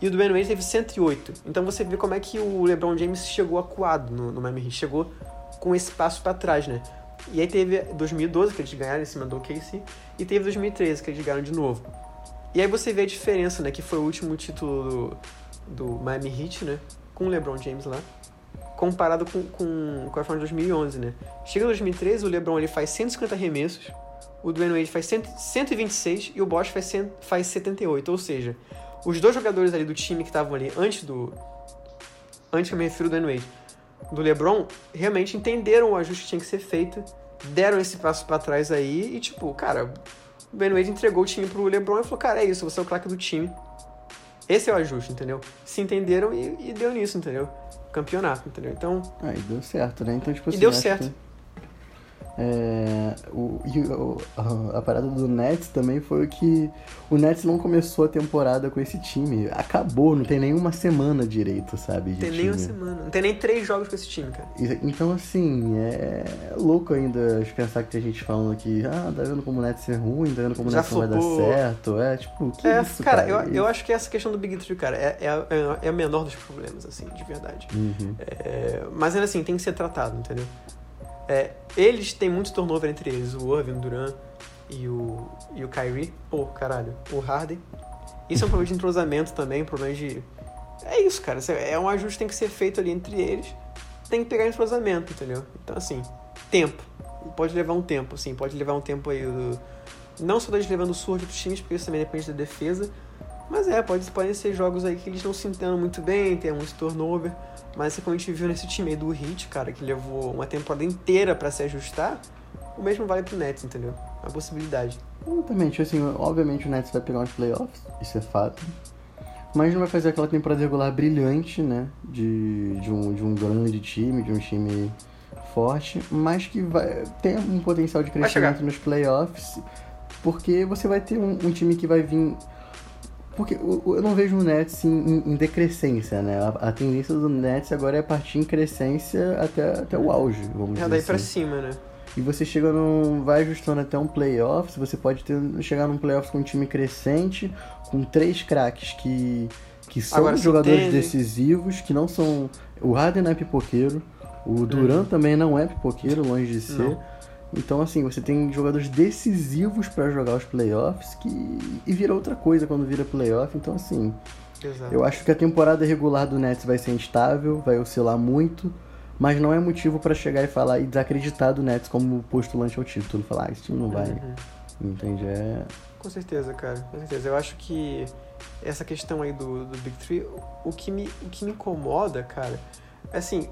E o Dwayne Wade teve 108. Então você vê como é que o LeBron James chegou acuado no, no Miami Heat. Chegou com esse passo pra trás, né? E aí teve 2012, que eles ganharam em cima do OKC. E teve 2013, que eles ganharam de novo. E aí você vê a diferença, né? Que foi o último título do, do Miami Heat, né? Com o LeBron James lá. Comparado com, com, com a final de 2011, né? Chega em 2013, o LeBron ele faz 150 arremessos o Dwayne Wade faz 100, 126 e o Bosch faz, 100, faz 78. Ou seja, os dois jogadores ali do time que estavam ali antes do. Antes que eu me refiro ao Dwayne Wade, do LeBron, realmente entenderam o ajuste que tinha que ser feito, deram esse passo para trás aí e, tipo, cara, o Ben Wade entregou o time pro LeBron e falou: cara, é isso, você é o craque do time. Esse é o ajuste, entendeu? Se entenderam e, e deu nisso, entendeu? Campeonato, entendeu? Então. Aí ah, deu certo, né? Então, tipo assim. E deu certo. Que é, o, o, a, a, parada do Nets também foi o que o Nets não começou a temporada com esse time. Acabou, não tem nenhuma semana direito, sabe? Não tem nem uma semana. Não tem nem três jogos com esse time, cara. Então, assim, é louco ainda pensar que tem gente falando que, ah, tá vendo como o Nets é ruim, tá vendo como o Nets não vai dar certo. É, tipo, que é, isso, cara? cara? Eu, eu acho que essa questão do Big Three, cara, é, é, é, é a menor dos problemas, assim, de verdade. Uhum. É, mas ainda assim, tem que ser tratado, entendeu? É, eles têm muito turnover entre eles, o Irving, o Duran e o, e o Kyrie. Pô, caralho, o Harden. Isso é um problema de entrosamento também, um problema de. É isso, cara. É um ajuste que tem que ser feito ali entre eles. Tem que pegar entrosamento, entendeu? Então, assim, tempo. Pode levar um tempo, assim, pode levar um tempo aí. Do... Não só deles levando surto dos times, porque isso também depende da defesa. Mas é, pode, podem ser jogos aí que eles não se entendam muito bem, tem muito turnover. Mas como a gente viu nesse time aí do Heat, cara, que levou uma temporada inteira para se ajustar, o mesmo vale pro Nets, entendeu? A possibilidade. Exatamente, assim, obviamente o Nets vai pegar uns playoffs, isso é fato. Mas não vai fazer aquela temporada regular brilhante, né? De, de, um, de um grande time, de um time forte, mas que vai ter um potencial de crescimento nos playoffs, porque você vai ter um, um time que vai vir porque eu não vejo o Nets em, em decrescência, né? A, a, tendência do Nets agora é partir em crescência até, até o auge, vamos é, dizer daí assim. pra cima, né? E você chega num. vai ajustando até um playoffs, você pode ter, chegar num playoffs com um time crescente, com três craques que, que são agora, jogadores decisivos, que não são. O Harden não é pipoqueiro, o Duran hum. também não é pipoqueiro, longe de ser. Não. Então, assim, você tem jogadores decisivos para jogar os playoffs que... e vira outra coisa quando vira playoff. Então, assim, Exato. eu acho que a temporada regular do Nets vai ser instável, vai oscilar muito, mas não é motivo para chegar e falar e desacreditar do Nets como postulante ao título. Falar, ah, esse time não vai. Uhum. Entende? É... Com certeza, cara. Com certeza. Eu acho que essa questão aí do, do Big Three, o que, me, o que me incomoda, cara, é assim,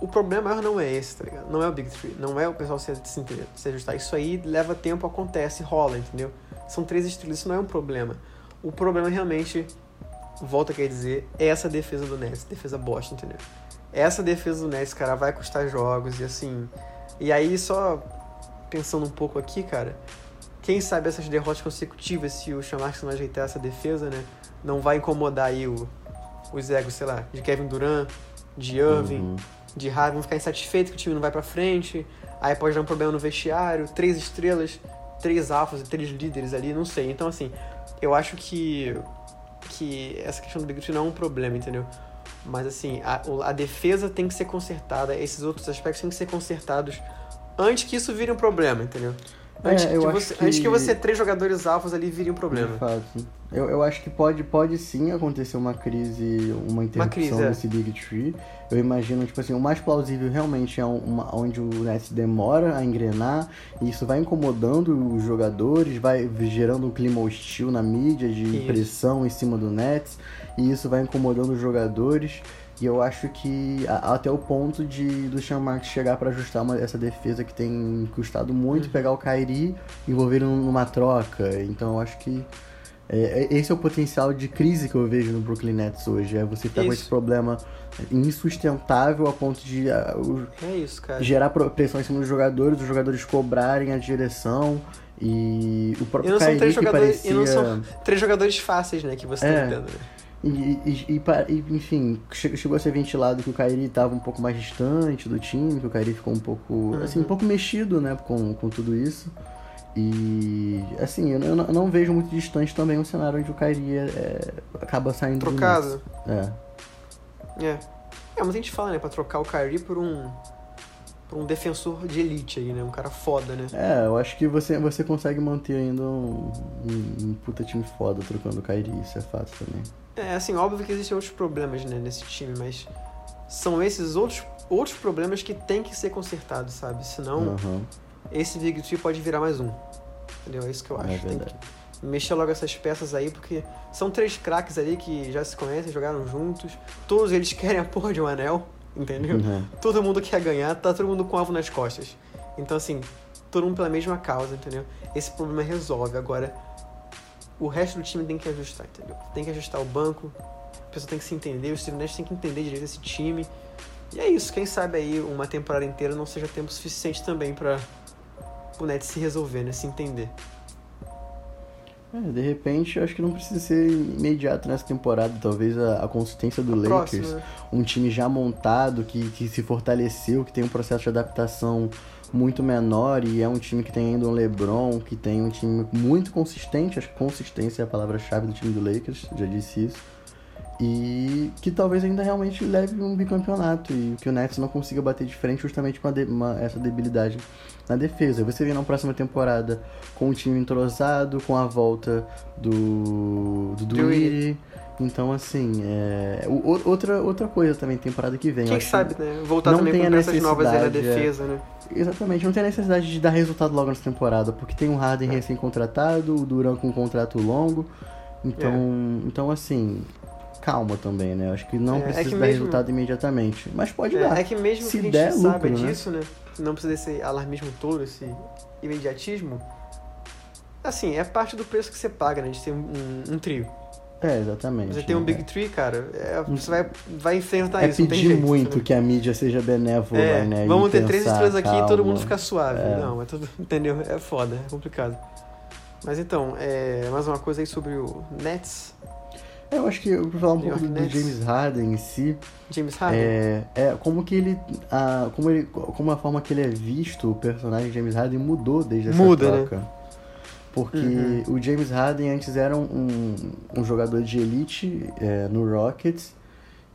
o problema maior não é esse, tá ligado? Não é o Big Three, não é o pessoal se, se, se ajustar. Isso aí leva tempo, acontece, rola, entendeu? São três estrelas, isso não é um problema. O problema realmente, volta a quer dizer, é essa defesa do Nets, defesa bosta, entendeu? Essa defesa do Nets, cara, vai custar jogos e assim. E aí, só pensando um pouco aqui, cara, quem sabe essas derrotas consecutivas, se o Chamarks não ajeitar essa defesa, né? Não vai incomodar aí o, os egos, sei lá, de Kevin Durant, de Irving. Uhum de raiva, vão ficar insatisfeitos que o time não vai para frente, aí pode dar um problema no vestiário, três estrelas, três alfas e três líderes ali, não sei. Então, assim, eu acho que, que essa questão do Big não é um problema, entendeu? Mas, assim, a, a defesa tem que ser consertada, esses outros aspectos têm que ser consertados antes que isso vire um problema, entendeu? Antes, é, eu acho você, que... antes que você três jogadores alfas ali vire um problema. De fato. Eu, eu acho que pode, pode sim acontecer uma crise, uma interrupção uma é. desse Big Tree. Eu imagino, tipo assim, o mais plausível realmente é uma, onde o Nets demora a engrenar, e isso vai incomodando os jogadores, vai gerando um clima hostil na mídia de isso. pressão em cima do Nets, e isso vai incomodando os jogadores. E eu acho que até o ponto de do Sean Marks chegar para ajustar uma, essa defesa que tem custado muito, uhum. pegar o e envolver numa troca. Então eu acho que é, é, esse é o potencial de crise que eu vejo no Brooklyn Nets hoje. É você estar com esse problema insustentável a ponto de uh, é isso, gerar pressão em cima dos jogadores, os jogadores cobrarem a direção. E o próprio e não são três jogadores, parecia... E não são três jogadores fáceis, né, que você é. tá. Né? E, e, e, enfim, chegou a ser ventilado que o Kairi estava um pouco mais distante do time, que o Kairi ficou um pouco, uhum. assim, um pouco mexido, né, com, com tudo isso. E, assim, eu não, eu não vejo muito distante também um cenário onde o Kairi é, é acaba saindo Trocado. É. É. É, mas a gente fala, né, pra trocar o Kairi por um por um defensor de elite aí, né? Um cara foda, né? É, eu acho que você, você consegue manter ainda um, um, um puta time foda trocando o Kairi, isso é fato também. É, assim, óbvio que existem outros problemas né, nesse time, mas são esses outros, outros problemas que tem que ser consertados, sabe? Senão, uhum. esse Big Tree pode virar mais um. Entendeu? É isso que eu acho. É Tem que mexer logo essas peças aí, porque são três craques ali que já se conhecem, jogaram juntos. Todos eles querem a porra de um anel, entendeu? Uhum. Todo mundo quer ganhar, tá todo mundo com alvo nas costas. Então, assim, todo mundo pela mesma causa, entendeu? Esse problema resolve. Agora, o resto do time tem que ajustar, entendeu? Tem que ajustar o banco, a pessoa tem que se entender, o Steve Nash tem que entender direito esse time. E é isso, quem sabe aí uma temporada inteira não seja tempo suficiente também pra o Nets se resolver, né? Se entender. É, de repente, eu acho que não precisa ser imediato nessa temporada. Talvez a, a consistência do Lakers, Próximo, né? um time já montado, que, que se fortaleceu, que tem um processo de adaptação muito menor e é um time que tem ainda um LeBron, que tem um time muito consistente. Acho que consistência é a palavra-chave do time do Lakers, já disse isso. E que talvez ainda realmente leve um bicampeonato e que o Nets não consiga bater de frente justamente com a de- uma- essa debilidade na defesa. Você vem na próxima temporada com um time entrosado, com a volta do do. Então, assim, é... o- o- outra, outra coisa também, temporada que vem. Quem que- sabe, né? Voltar não também com a peças novas aí na é. defesa, né? Exatamente, não tem necessidade de dar resultado logo nessa temporada, porque tem um Harden É. recém-contratado, o Duran com um contrato longo. Então, então assim, calma também, né? Acho que não É, é precisa que dar mesmo- resultado imediatamente. Mas pode dar. É, é que mesmo Se que a gente der, saiba lucro, né? disso, né? Não precisa desse alarmismo todo, esse imediatismo. Assim, é parte do preço que você paga, né? De ter um, um- um trio. É, exatamente. Você tem um né? Big Tree, cara, é, você vai, vai enfrentar É isso, tem pedir jeito. muito sabe? que a mídia seja benévola, É, né? vamos ter três estrelas aqui e todo calma. mundo ficar suave. É. Não, é tudo, entendeu? É foda, é complicado. Mas então, é, mais uma coisa aí sobre o Nets, É, Eu acho que eu vou falar um New pouco do Nets. James Harden em si. James Harden. É, é como que ele, a, como ele, como a forma que ele é visto, o personagem James Harden mudou desde essa Muda, né? troca. Porque Uhum. o James Harden antes era um, um jogador de elite é, no Rockets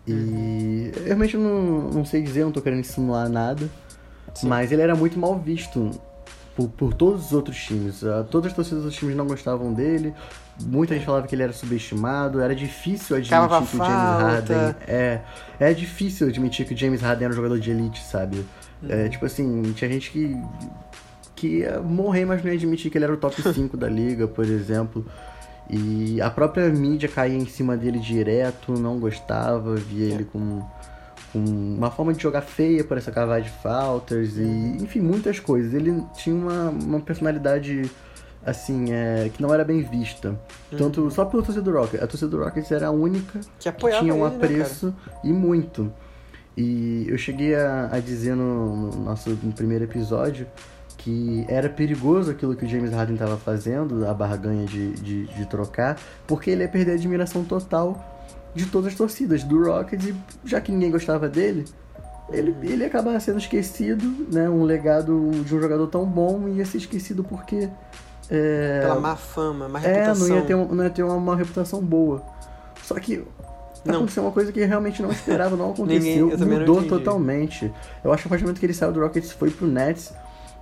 e Uhum. eu realmente não, não sei dizer, não tô querendo insinuar nada, Sim. mas ele era muito mal visto por, por todos os outros times. Ah, Todas as torcidas dos times não gostavam dele. Muita gente falava que ele era subestimado, era difícil admitir que o James. Harden é, é difícil admitir que o James Harden era um jogador de elite, sabe? Uhum. É, tipo assim, tinha gente que que ia morrer, mas não ia admitir que ele era o top 5 da liga, por exemplo. E a própria mídia caía em cima dele direto, não gostava, via É. ele com, com uma forma de jogar feia por essa cavada de faltas e, enfim, muitas coisas. Ele tinha uma, uma personalidade, assim, é, que não era bem vista. Tanto só pelo torcedor do Rockets. A torcida do Rockets era a única que que tinha um ele, né, apreço e muito. E eu cheguei a, a dizer no, no nosso no primeiro episódio que era perigoso aquilo que o James Harden estava fazendo, a barganha de, de, de trocar, porque ele ia perder a admiração total de todas as torcidas do Rockets, e já que ninguém gostava dele, ele, ele ia acabar sendo esquecido, né? Um legado de um jogador tão bom ia ser esquecido porque. É, Pela má fama, má é, reputação. não ia ter, um- não ia ter uma, uma reputação boa. Só que Não. aconteceu uma coisa que eu realmente não esperava, não Ninguém- aconteceu. não mudou entendi. totalmente. Eu acho que a partir do momento que ele saiu do Rockets foi pro Nets,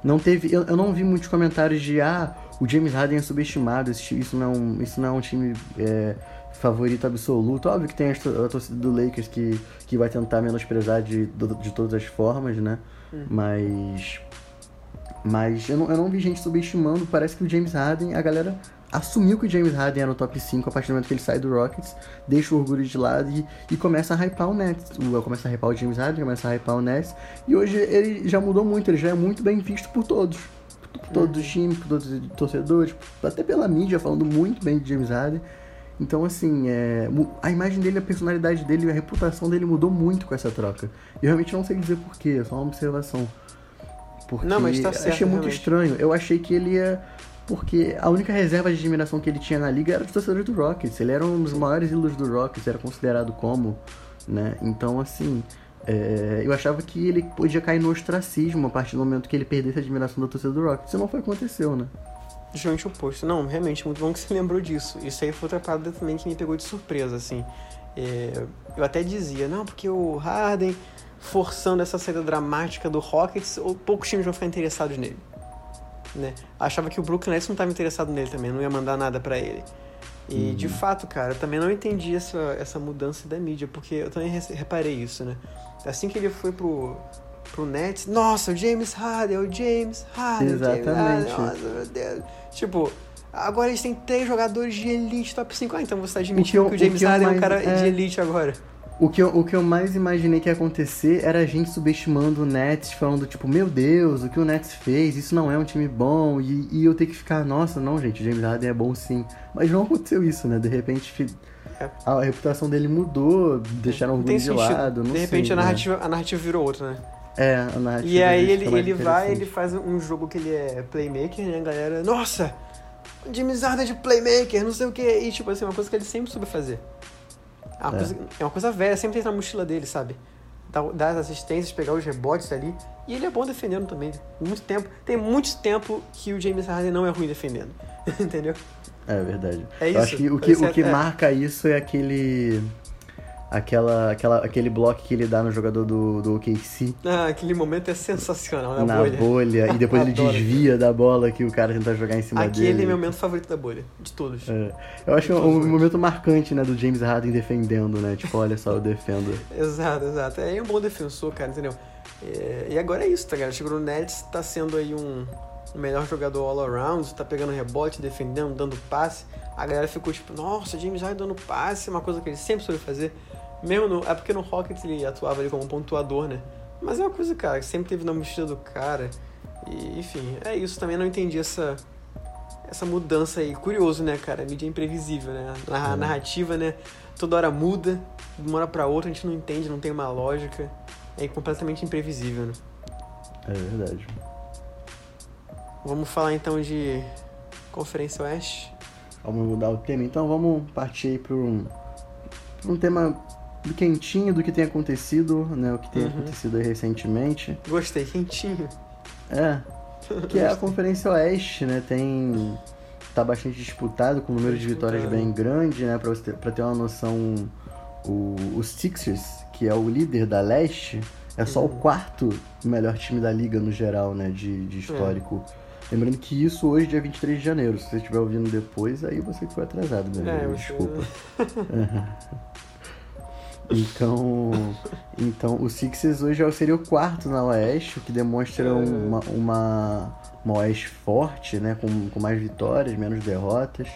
não teve. Eu, eu não vi muitos comentários de ah, o James Harden é subestimado, isso não, é um- isso não é um time é, favorito absoluto. Óbvio que tem a, to- a torcida do Lakers que, que vai tentar menosprezar de, de todas as formas, né? Hum. Mas. Mas eu não, eu não vi gente subestimando. Parece que o James Harden, a galera assumiu que o James Harden era no top 5 a partir do momento que ele sai do Rockets, deixa o orgulho de lado e, e começa a hypar o Nets. O, começa a hypar o James Harden, começa a hypar o Nets. E hoje ele já mudou muito, ele já é muito bem visto por todos. Por todos os times, por todos os torcedores, até pela mídia falando muito bem de James Harden. Então, assim, é, a imagem dele, a personalidade dele, a reputação dele mudou muito com essa troca. Eu realmente não sei dizer porquê, é só uma observação. Porque Não, mas tá certo, achei muito realmente. estranho. Eu achei que ele ia. Porque a única reserva de admiração que ele tinha na liga era dos torcedores do Rockets. Ele era um dos maiores ídolos do Rockets, era considerado como, né? Então, assim, é, eu achava que ele podia cair no ostracismo a partir do momento que ele perdesse a admiração da torcida do Rockets. Isso não foi o que aconteceu, né? Justamente o oposto. Não, realmente, muito bom que você lembrou disso. Isso aí foi outra parada também que me pegou de surpresa, assim. É, eu até dizia, não, porque o Harden forçando essa saída dramática do Rockets, ou poucos times vão ficar interessados nele. Né? Achava que o Brooklyn Nets não estava interessado nele também, não ia mandar nada pra ele. E de fato, cara, eu também não entendi essa, essa mudança da mídia, porque eu também re- reparei isso, né? Assim que ele foi pro, pro Nets. Nossa, o James Harden, o James Harden. Exatamente. James Harden, nossa, meu Deus. Tipo, agora eles têm três jogadores de elite top 5. Ah, então você tá admitindo eu- que o o James que Harden é um cara é. de elite agora. O que, eu, o que eu mais imaginei que ia acontecer era a gente subestimando o Nets, falando, tipo, meu Deus, o que o Nets fez, isso não é um time bom, e, e eu ter que ficar, nossa, não, gente, o James Harden é bom sim. Mas não aconteceu isso, né? De repente É. a reputação dele mudou, deixaram o de sentido. lado, não de repente sei, a, né? narrativa, a narrativa virou outra, né? É, a narrativa E aí ele, ele vai, ele faz um jogo que ele é playmaker, né, galera? Nossa! James Harden é de playmaker, não sei o que. E tipo assim, uma coisa que ele sempre soube fazer. É uma, É. Coisa, é uma coisa velha, sempre tem na mochila dele, sabe? Dar, as assistências, pegar os rebotes ali. E ele é bom defendendo também. Muito tempo. Tem muito tempo que o James Harden não é ruim defendendo. Entendeu? É verdade. É Eu isso. acho que o que, o que é- marca isso é aquele. Aquela, aquela, aquele bloco que ele dá no jogador do, do OKC Ah, aquele momento é sensacional na, na bolha. bolha, e depois ele desvia da bola que o cara tenta jogar em cima Aquele dele. é meu momento favorito da bolha. De todos. É. Eu acho é um favor. momento marcante, né, do James Harden defendendo, né? Tipo, olha só, eu defendo. Exato, exato. É um bom defensor, cara, entendeu? É, e agora é isso, tá, galera? Chegou no Nets, tá sendo aí um, um melhor jogador all around, tá pegando rebote, defendendo, dando passe. A galera ficou tipo, nossa, James Harden dando passe, é uma coisa que ele sempre soube fazer. Mesmo no, é porque no Rockets ele atuava ali como pontuador, né? Mas é uma coisa, cara, que sempre teve na mochila do cara. E, enfim, é isso. Também não entendi essa, essa mudança aí. Curioso, né, cara? A mídia é imprevisível, né? A É. narrativa, né? Toda hora muda, de uma hora pra outra, a gente não entende, não tem uma lógica. É completamente imprevisível, né? É verdade. Vamos falar então de Conferência Oeste. Vamos mudar o tema, então vamos partir aí para um, um tema do quentinho, do que tem acontecido, né? O que tem Uhum. acontecido aí recentemente. Gostei, quentinho. É, que é a Conferência Oeste, né? Tem. tá bastante disputado, com um número de vitórias bem grande, né? Pra, você ter, pra ter uma noção, o, o Sixers, que é o líder da leste, é só o Uhum. quarto melhor time da liga no geral, né? De, de histórico. Lembrando que isso hoje, dia 23 de janeiro. Se você estiver ouvindo depois, aí você foi atrasado, meu É, Desculpa. Então, então o Sixers hoje é- seria o quarto na Oeste, o que demonstra É. uma, uma, uma Oeste forte, né? Com, com mais vitórias, menos derrotas.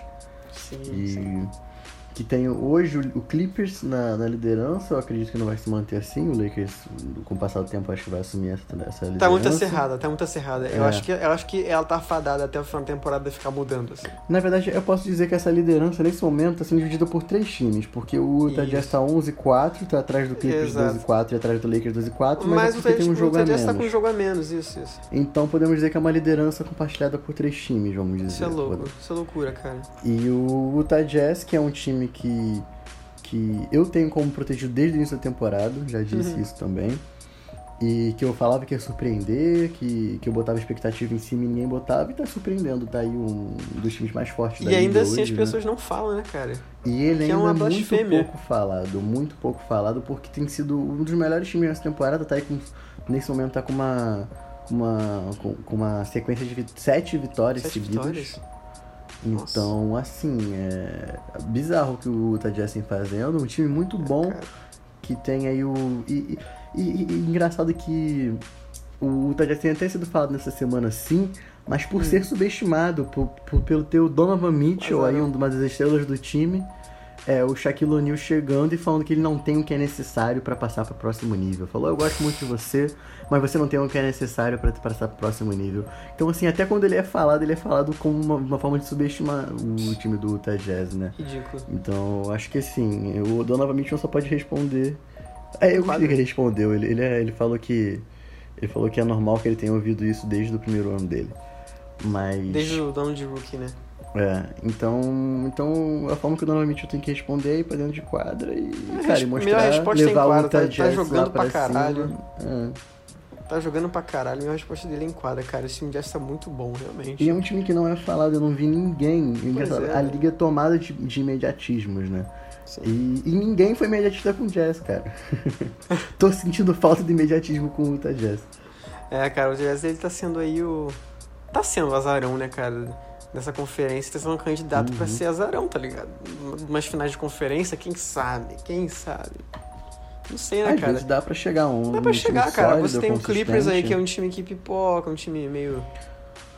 Sim, E sim. Que tem hoje o, Clippers na, na liderança, eu acredito que não vai se manter assim. O Lakers, com o passar do tempo, acho que vai assumir essa, essa liderança. Tá muito acirrada, tá muito acirrada. Eu, É. acho que, eu acho que ela tá fadada até o final da temporada ficar mudando, assim. Na verdade, eu posso dizer que essa liderança, nesse momento, está sendo dividida por três times. Porque o Utah. Jazz está 11-4, tá atrás do Clippers Exato. 12-4 e atrás do Lakers 12-4, mas, Mas é o tem um jogo a menos. tá com um jogo a menos, isso, isso. Então podemos dizer que é uma liderança compartilhada por três times, vamos dizer. Isso é louco, isso é loucura, cara. E o Utah Jazz, que é um time que, que eu tenho como protegido desde o início da temporada, já disse Uhum. isso também. E que eu falava que ia surpreender, que, que eu botava expectativa em cima e ninguém botava, e tá surpreendendo, tá aí um dos times mais fortes da E ainda assim hoje, as né? pessoas não falam, né, cara? E ele que é ainda uma é muito blasfêmia. pouco falado, muito pouco falado, porque tem sido um dos melhores times nessa temporada, tá aí com, nesse momento tá com uma, uma, com, com uma sequência de sete vitórias Sete seguidas. vitórias. Então, assim, é bizarro o que o Utah Jazz tem fazendo, um time muito bom, Cara, que tem aí o... E, e- e- e engraçado que o Utah Jazz tem até sido falado nessa semana sim, mas por Hum. ser subestimado, por, por- pelo ter o Donovan Mitchell, aí Azarão. uma das estrelas do time, é, o Shaquille O'Neal chegando e falando que ele não tem o que é necessário pra passar pro próximo nível. Falou, eu gosto muito de você, mas você não tem o que é necessário pra passar pro próximo nível. Então, assim, até quando ele é falado, ele é falado como uma, uma forma de subestimar o time do Utah Jazz, né? ridículo. Então, acho que assim, o Donovan Mitchell só pode responder. É, eu gostei que ele respondeu. Ele, ele, é- ele falou que. Ele falou que é normal que ele tenha ouvido isso desde o primeiro ano dele. Mas. Desde o dono de rookie, né? É, então. Então, a forma que o Donovan Mitchell tem que responder é ir pra dentro de quadra e. A cara, res- e mostrar. é levar o quadra, Utah tá- tá jogando pra, pra caralho. cima. É. Tá jogando pra caralho, minha resposta dele é em quadra, cara. Esse time Jazz tá muito bom, realmente. E é um time que não é falado, eu não vi ninguém. Engraçado, é. A liga é tomada de, de imediatismos, né? E, e ninguém foi imediatista com o Jazz, cara. Tô sentindo falta de imediatismo com o Utah Jazz. É, cara, o Jazz ele tá sendo aí o. Tá sendo o azarão, né, cara? Nessa conferência, tá sendo um candidato pra Uhum. ser azarão, tá ligado? Umas finais de conferência, quem sabe? Quem sabe? Não sei, né, Às cara? vezes dá pra chegar um. Dá pra um chegar, cara. sólido, Você tem o Clippers aí, que é um time que pipoca, um time meio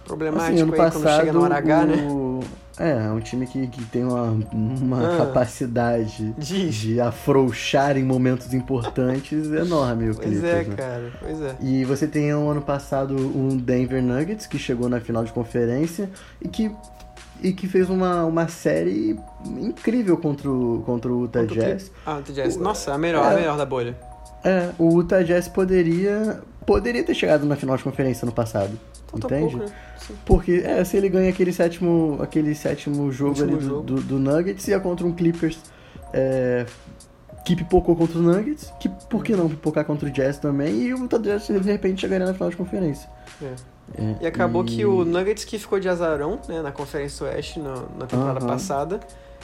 problemático Assim, ano aí passado, quando chega hora H, né? o... É, é um time que, que tem uma, uma Ah. capacidade Diz. de afrouxar em momentos importantes enorme o Pois Clippers, é, né? cara. Pois é. E você tem um ano passado um Denver Nuggets que chegou na final de conferência e que, e que fez uma, uma série incrível contra o, contra o Utah Contra o Jazz. Ah, o Jazz. Nossa, a melhor, a É. melhor da bolha. É, o Utah Jazz poderia poderia ter chegado na final de conferência no passado. Entende? pouco, né? Porque é, se ele ganha aquele sétimo, aquele sétimo jogo Último ali do, jogo. do, do Nuggets ia contra um Clippers é, que pipocou contra o Nuggets, que por que não pipocar contra o Jazz também, e o Utah Jazz de repente chegaria na final de conferência. É. É, E acabou que o Nuggets que ficou de azarão, né, na Conferência Oeste no- na temporada Aham. passada.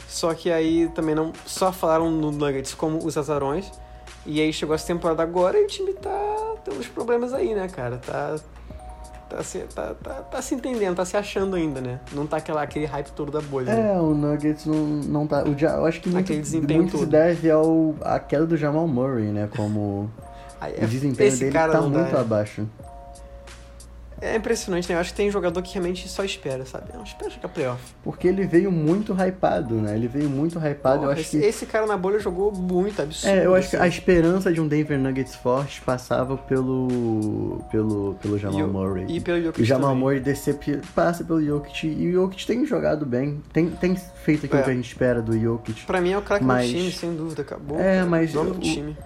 Só que aí também não só falaram no Nuggets como os azarões. E aí chegou essa temporada agora e o time tá tendo uns problemas aí, né, cara? Tá tá se, tá, tá, tá se entendendo, tá se achando ainda, né? Não tá aquela, aquele hype todo da bolha. né? É, o Nuggets não, não tá. O, eu acho que muito, desempenho muito se deve ao, à queda do Jamal Murray, né? Como Aí, o desempenho esse dele cara tá muito é. abaixo. É impressionante, né? Eu acho que tem jogador que realmente só espera, sabe? Não, espera chegar playoff. Porque ele veio muito hypado, né? Ele veio muito hypado. eu Porra, acho esse, que esse cara na bolha jogou muito absurdo. É, eu acho que assim. a esperança de um Denver Nuggets forte passava pelo pelo pelo Jamal o- Murray. E pelo Jokic o Jamal também. Murray decep... passa pelo Jokic e o Jokic tem jogado bem, tem, tem feito aquilo É. que a gente espera do Jokic. Pra mim é o craque Mas- do time, sem dúvida, acabou. É, cara. mas o- do time.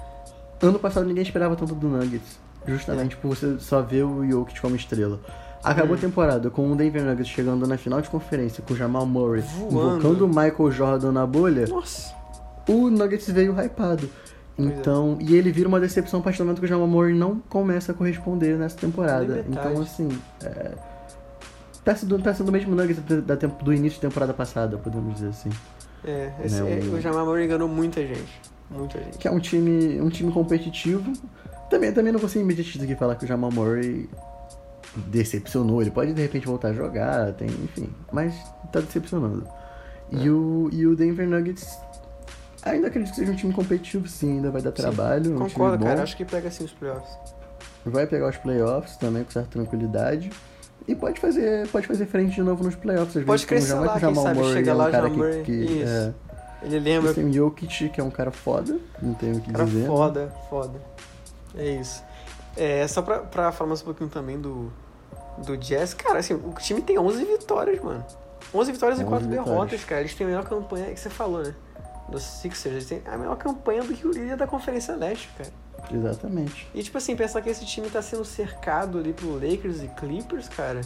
Ano passado ninguém esperava tanto do Nuggets. Justamente por você só ver o Jokic como estrela. Acabou Hum. a temporada com o Denver Nuggets chegando na final de conferência com o Jamal Murray Voando. invocando o Michael Jordan na bolha. Nossa. o Nuggets veio hypado. É. Então, e ele vira uma decepção a partir do momento que o Jamal Murray não começa a corresponder nessa temporada. Então, assim, é, tá, sendo, tá sendo o mesmo Nuggets da, da do início da temporada passada, podemos dizer assim. É, esse, Né, é, o- o Jamal Murray enganou muita gente. Muita gente. Que é um time, um time competitivo. Também, também não vou ser imediatista aqui falar que o Jamal Murray decepcionou. Ele pode de repente voltar a jogar, tem, enfim, mas tá decepcionando. E, É. o, e o Denver Nuggets ainda acredito que seja um time competitivo, sim, ainda vai dar Sim, trabalho. Concordo, cara. Acho que pega assim os playoffs. vai pegar os playoffs também com certa tranquilidade. E pode fazer, pode fazer frente de novo nos playoffs. Às Pode vezes, crescer lá, quem Jamal sabe Murray chega é um lá, cara Jamal que, é, Ele lembra. Você tem o Jokic, que é um cara foda, não tenho o que Cara dizer. foda, foda. É isso. É, só pra, pra falar mais um pouquinho também do, do Jazz. Cara, assim, o time tem 11 vitórias, mano. 11 vitórias e 11 4 vitórias. derrotas, cara. Eles têm a melhor campanha, é que você falou, né? Dos Sixers. Eles têm a melhor campanha do que o líder da Conferência Leste, cara. Exatamente. E, tipo assim, pensar que esse time tá sendo cercado ali pro Lakers e Clippers, cara.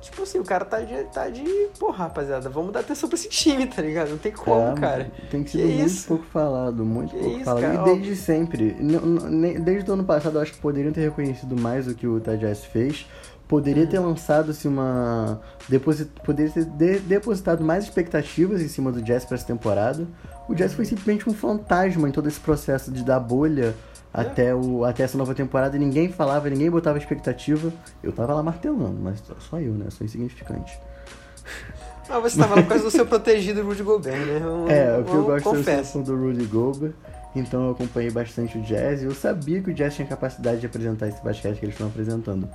Tipo assim, o cara tá de, tá de. Porra, rapaziada, vamos dar atenção pra esse time, tá ligado? Não tem como, É, cara. Tem Que sido muito isso? pouco falado, muito Que pouco isso, falado. cara, e desde sempre, desde o ano passado, eu acho que poderiam ter reconhecido mais o que o Utah Jazz fez. Poderia ter lançado assim, uma. Deposit, poderia ter de- depositado mais expectativas em cima do Jazz pra essa temporada. O Jazz foi simplesmente um fantasma em todo esse processo de dar bolha É. até, o, até essa nova temporada. Ninguém falava, ninguém botava expectativa. Eu tava lá martelando, mas só- só eu, né? Sou insignificante. Ah, você tava lá por causa do seu protegido Rudy Gobert, né? Eu, É, o que eu gosto é confesso. som do Rudy Gobert. Então eu acompanhei bastante o Jazz e eu sabia que o Jazz tinha capacidade de apresentar esse basquete que eles estão apresentando.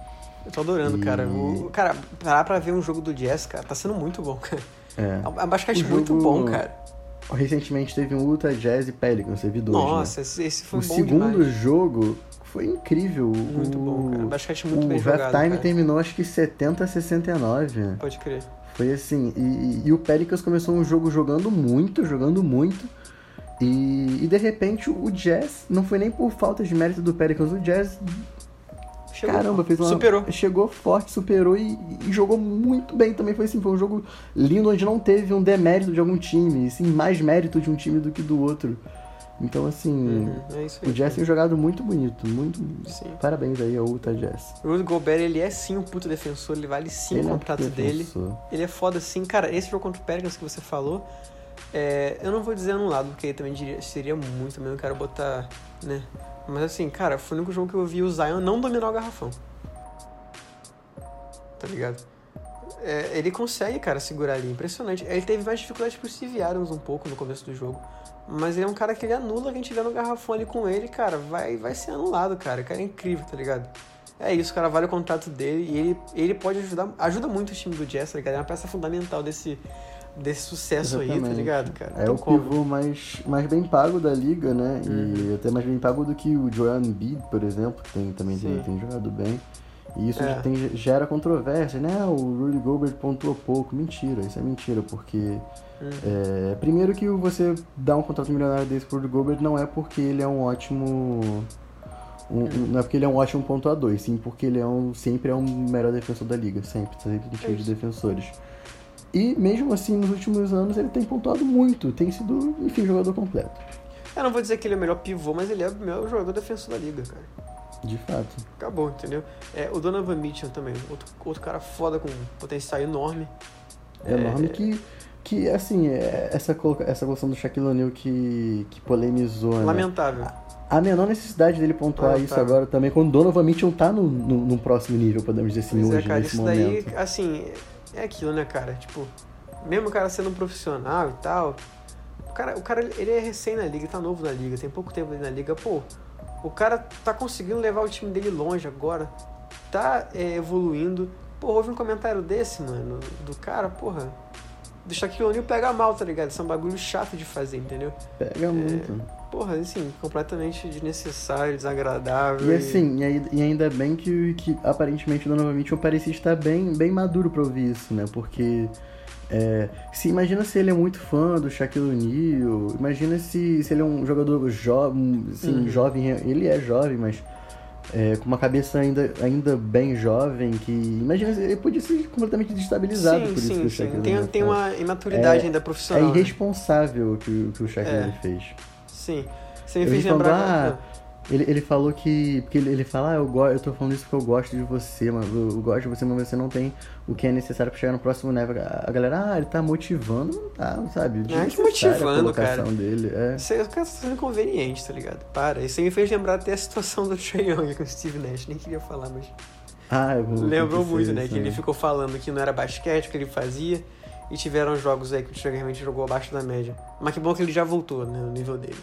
Eu tô adorando, E- cara. O, cara, parar pra ver um jogo do Jazz, cara, tá sendo muito bom, cara. É. É um basquete O muito jogo- bom, cara. Recentemente teve um Utah Jazz e Pelicans, teve dois, Nossa, né? esse, foi O bom segundo demais. jogo foi incrível. Muito o, bom, cara. Basquete muito o bem jogado, halftime cara. terminou acho que 70 a 69. Pode crer. Foi assim, e, e- e o Pelicans começou um jogo jogando muito, jogando muito. E, e de repente o Jazz, não foi nem por falta de mérito do Pelicans, o Jazz Chegou. Caramba, fez uma. Superou. Chegou forte, superou e, e jogou muito bem também. Foi assim, foi um jogo lindo onde não teve um demérito de algum time, e sim mais mérito de um time do que do outro. Então, assim, Uhum, é isso aí. o Jazz tem jogado muito bonito, muito. Sim. Parabéns aí ao Utah Jazz. O Rudy Gobert, ele é sim um puto defensor, ele vale sim Ele o é contrato defensor. dele. Ele é foda sim. Cara, esse jogo contra o Pelicans que você falou, é, eu não vou dizer anulado, porque aí também diria, seria muito, também não quero botar, né? Mas assim, cara, foi o único jogo que eu vi o Zion não dominar o garrafão. Tá ligado? É, ele consegue, cara, segurar ali, impressionante. Ele teve mais dificuldade pro Steve Adams um pouco no começo do jogo, Mas ele é um cara que ele anula quem tiver no garrafão ali com ele, cara, vai, vai ser anulado, cara. O cara é incrível, tá ligado? É isso, cara, vale o contrato dele e ele, ele pode ajudar, ajuda muito o time do Jazz, tá ligado? É uma peça fundamental desse, desse sucesso Exatamente. aí, tá ligado, cara? É Então, o como? pivô mais, mais bem pago da liga, né? E Uhum. até mais bem pago do que o Joel Embiid, por exemplo, que tem, também tem, tem jogado bem. E isso É. tem, gera controvérsia, né? Ah, O Rudy Gobert pontuou pouco. Mentira, isso é mentira, porque Hum. é, primeiro que você dá um contrato milionário desse pro Rudy Gobert não é porque ele é um ótimo. um- um- não é porque ele é um ótimo pontuador, e sim porque ele é um, sempre é um melhor defensor da liga, sempre, sempre cheio de defensores. E mesmo assim, nos últimos anos, ele tem pontuado muito, tem sido, enfim, jogador completo. Eu não vou dizer que ele é o melhor pivô, mas ele é o melhor jogador defensor da liga, cara. De fato. Acabou, entendeu? É, o Donovan Mitchell também, outro, outro cara foda com potencial enorme. É enorme que, que assim, é, essa, coloca- essa questão do Shaquille O'Neal que, que polemizou, né? Lamentável. A menor necessidade dele pontuar isso agora também, quando o Donovan Mitchell tá no, no, no próximo nível, podemos dizer assim, Pois é, hoje, cara, nesse isso momento. daí, assim, é aquilo, né, cara? Tipo, mesmo o cara sendo um profissional e tal, o cara, o cara ele é recém na liga, tá novo na liga, tem pouco tempo ali na liga, pô, o cara tá conseguindo levar o time dele longe agora, tá é, evoluindo. Pô, houve um comentário desse, mano, do cara, porra, do Shaquille O'Neal pega mal, tá ligado? Isso é um bagulho chato de fazer, entendeu? Pega muito. Porra, assim, completamente desnecessário, desagradável. E assim, e, ainda bem que, que aparentemente o Donovan Mitchell parecia estar bem, bem maduro pra ouvir isso, né? Porque é, se imagina se ele é muito fã do Shaquille O'Neal, imagina se, se ele é um jogador jovem, assim, Uhum. jovem, ele é jovem, mas é, com uma cabeça ainda, ainda bem jovem, que imagina se ele podia ser completamente destabilizado sim, por isso que sim, o sim. Shaquille Tem, O'Neal tem faz. uma imaturidade É- ainda É profissional. né? irresponsável o que, o que o Shaquille É. Fez. Sim. Você me Ele fez lembrar. ah, Ele, ele falou que. Porque ele, ele fala, ah, eu, go, eu tô falando isso porque eu gosto de você, mano. Eu, eu gosto de você, mas você não tem o que é necessário pra chegar no próximo nível. A, a galera, ah, ele tá motivando, não tá, sabe? Ah, que Desnecessária a motivando, colocação cara. dele. É. Isso aí o cara tá sendo inconveniente, tá ligado? Para. Isso aí me fez lembrar até a situação do Trae Young com o Steve Nash. Nem queria falar, mas. Ah, eu vou Lembrou muito, né? isso, Que ele ficou falando que não era basquete que ele fazia. E tiveram jogos aí que o Trae realmente jogou abaixo da média. Mas que bom que ele já voltou, né? No nível dele.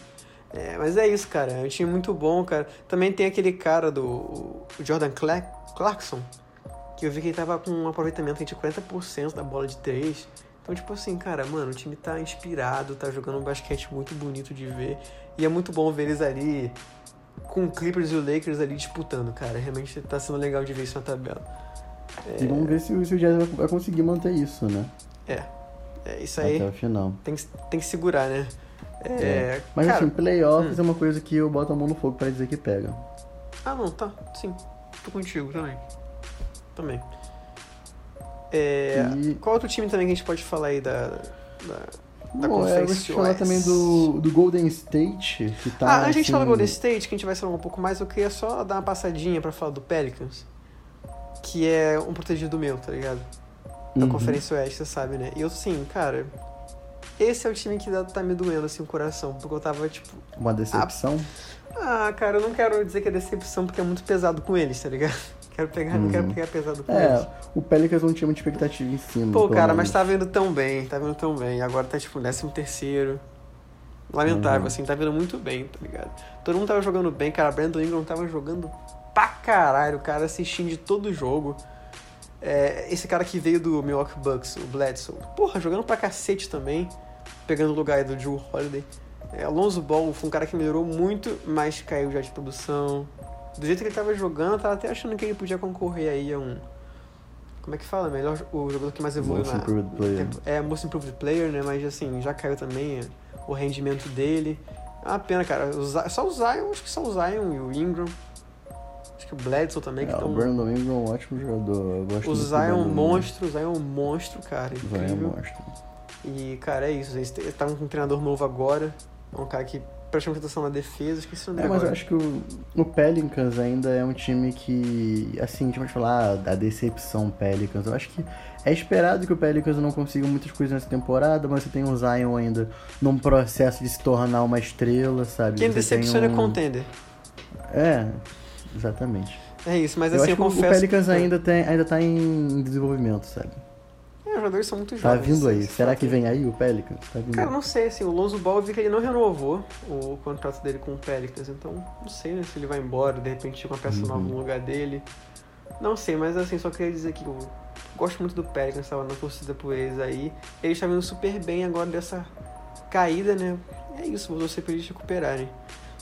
É, mas é isso, cara. É um time muito bom, cara. Também tem aquele cara do Jordan Cla- Clarkson. Que eu vi que ele tava com um aproveitamento de 40% da bola de 3. Então, tipo assim, cara, mano, o time tá inspirado, tá jogando um basquete muito bonito de ver. E é muito bom ver eles ali com o Clippers e o Lakers ali disputando, cara. Realmente tá sendo legal de ver isso na tabela. E vamos ver se, o- se o Jazz vai, vai conseguir manter isso, né? É. É isso aí. Até o final. Tem, que- tem que segurar, né? É, Mas cara, assim, playoffs é uma coisa que eu boto a mão no fogo pra dizer que pega. Ah, não, tá. Sim. Tô contigo também. Também. É, E- Qual outro time também que a gente pode falar aí da. da... Da Bom, é, eu vou te falar também do, do Golden State, que tá. ah, a gente assim, falar do Golden State, que a gente vai falar um pouco mais, eu queria só dar uma passadinha pra falar do Pelicans. Que é um protegido meu, tá ligado? Da uhum. Conferência Oeste, você sabe, né? E eu, sim, cara. Esse é o time que tá me doendo, assim, o coração. Porque eu tava, tipo, Uma decepção. Ah, cara, eu não quero dizer que é decepção porque é muito pesado com eles, tá ligado? Quero pegar, não quero Uhum. pegar pesado com eles. É, o Pelicans não tinha muita expectativa em cima. Pô, cara, menos. mas tá vindo tão bem, tá vindo tão bem. Agora tá tipo 13 terceiro. Lamentável, Uhum. assim, tá vindo muito bem, tá ligado? Todo mundo tava jogando bem, cara. Brandon Ingram tava jogando pra caralho, o cara assistindo de todo jogo. É, esse cara que veio do Milwaukee Bucks, o Bledsoe, porra, jogando pra cacete também, pegando o lugar aí do Drew Holiday. É, Alonso Ball foi um cara que melhorou muito, mas caiu já de produção. Do jeito que ele tava jogando, eu tava até achando que ele podia concorrer aí a um. Como é que fala? Melhor o jogador que mais evoluiu Most na. improved player. É, Most Improved Player, né? Mas assim, já caiu também é, o rendimento dele. É uma pena, cara. O só o Zion, acho que só o Zion e o Ingram. Que o Bledsoe também, que É, o Brandon Ingram é um ótimo jogador. Eu gosto O Zion é um monstro, o Zion é um monstro, cara. O Zion é um Incrível. monstro. E, cara, é isso. Eles estavam com um treinador novo agora. É um cara que presta muita atenção na defesa. Esqueci o nome É, mas eu acho que o, o Pelicans ainda é um time que, assim, a gente pode falar ah, a decepção Pelicans. Eu acho que é esperado que o Pelicans não consiga muitas coisas nessa temporada, mas você tem o Zion ainda num processo de se tornar uma estrela, sabe? Quem Você decepciona tem é contender. É, exatamente. É isso, mas eu assim, acho eu que confesso. o Pelicans que- ainda, tem, ainda tá em desenvolvimento, sabe? É, jogadores são muito Tá jovens. vindo aí. Será que vem aí o Pelicans? Tá vindo Cara, aí. não sei, assim, o Lonzo Ball eu vi que ele não renovou o contrato dele com o Pelicans, então não sei, né, se ele vai embora, de repente uma peça Uhum. nova no lugar dele. Não sei, mas assim, só queria dizer que eu gosto muito do Pelicans, tava na torcida por eles aí. Eles estão vindo super bem agora dessa caída, né? É isso, vou torcer pra eles recuperarem.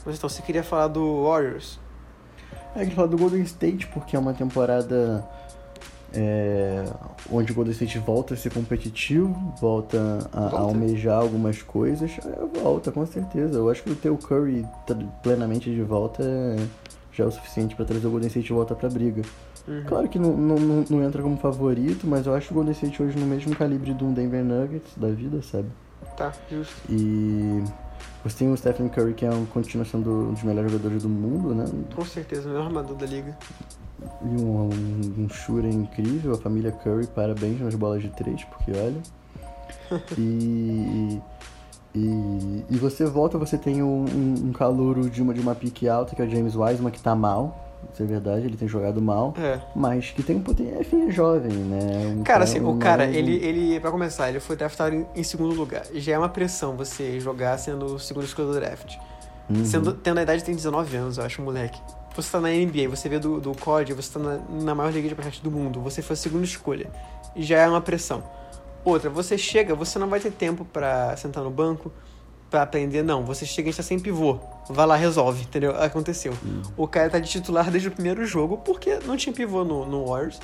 Mas então, você queria falar do Warriors? É que falar do Golden State porque é uma temporada é, onde o Golden State volta a ser competitivo, volta a, a Volta? almejar algumas coisas. É, volta, com certeza. Eu acho que ter o Curry tra- plenamente de volta é- já é o suficiente pra trazer o Golden State de volta pra briga. Uhum. Claro que não, não, não- não entra como favorito, mas eu acho o Golden State hoje no mesmo calibre de um Denver Nuggets da vida, sabe? Tá, justo. E você tem o Stephen Curry, que é um, continua sendo um dos melhores jogadores do mundo, né? Com certeza, o melhor armador da liga. E um, um, um shooter incrível, a família Curry, parabéns nas bolas de três, porque olha. E, e, e você volta, você tem um, um, um calouro de uma, de uma pique alta, que é o James Wiseman, que tá mal, isso é verdade, ele tem jogado mal, É. mas que tem um potencial, enfim, é jovem, né? Um Cara, assim, o cara, ele, ele, pra começar, ele foi draftado em, em segundo lugar. Já é uma pressão você jogar sendo o segundo escolha do draft. Uhum. Sendo, tendo a idade, tem 19 anos, eu acho, moleque. Você tá na NBA, você vê do, do COD, você tá na, na maior liga de basquete do mundo, você foi a segunda escolha. Já é uma pressão. Outra, você chega, você não vai ter tempo pra sentar no banco, pra aprender, não. Você chega e está sem pivô. Vai lá, resolve, entendeu? Aconteceu. O cara tá de titular desde o primeiro jogo porque não tinha pivô no, no Warriors.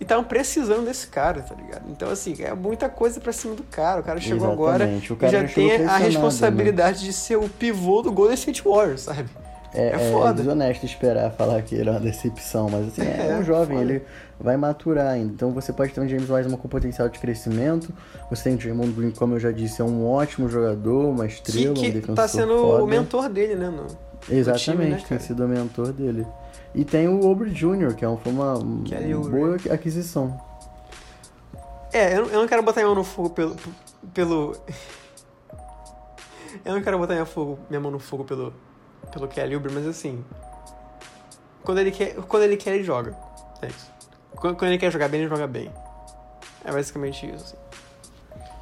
E estavam precisando desse cara, tá ligado? Então, assim, é muita coisa pra cima do cara. O cara chegou agora Exatamente, e cara já tem a né? responsabilidade de ser o pivô do Golden State Warriors, sabe? É, É é foda. desonesto esperar falar que ele é uma decepção, mas assim, é, É, um jovem, foda. ele vai maturar ainda. Então você pode ter um James Wiseman com potencial de crescimento, você tem o Draymond Green, como eu já disse, é um ótimo jogador, uma Que, estrela, um que defensor tá sendo foda. o mentor dele, né? No... Exatamente, time, né, tem sido o mentor dele. E tem o Aubrey Jr., que é um- foi uma uma Oubre. boa aquisição. É, eu, não- eu não quero botar minha mão no fogo pelo. pelo... eu não quero botar minha, fogo, minha mão no fogo pelo, pelo Kelly Oubre, mas assim. Quando ele, quer, quando ele quer, ele joga. É isso. Quando, ele quer jogar bem, ele joga bem. É basicamente isso. Assim.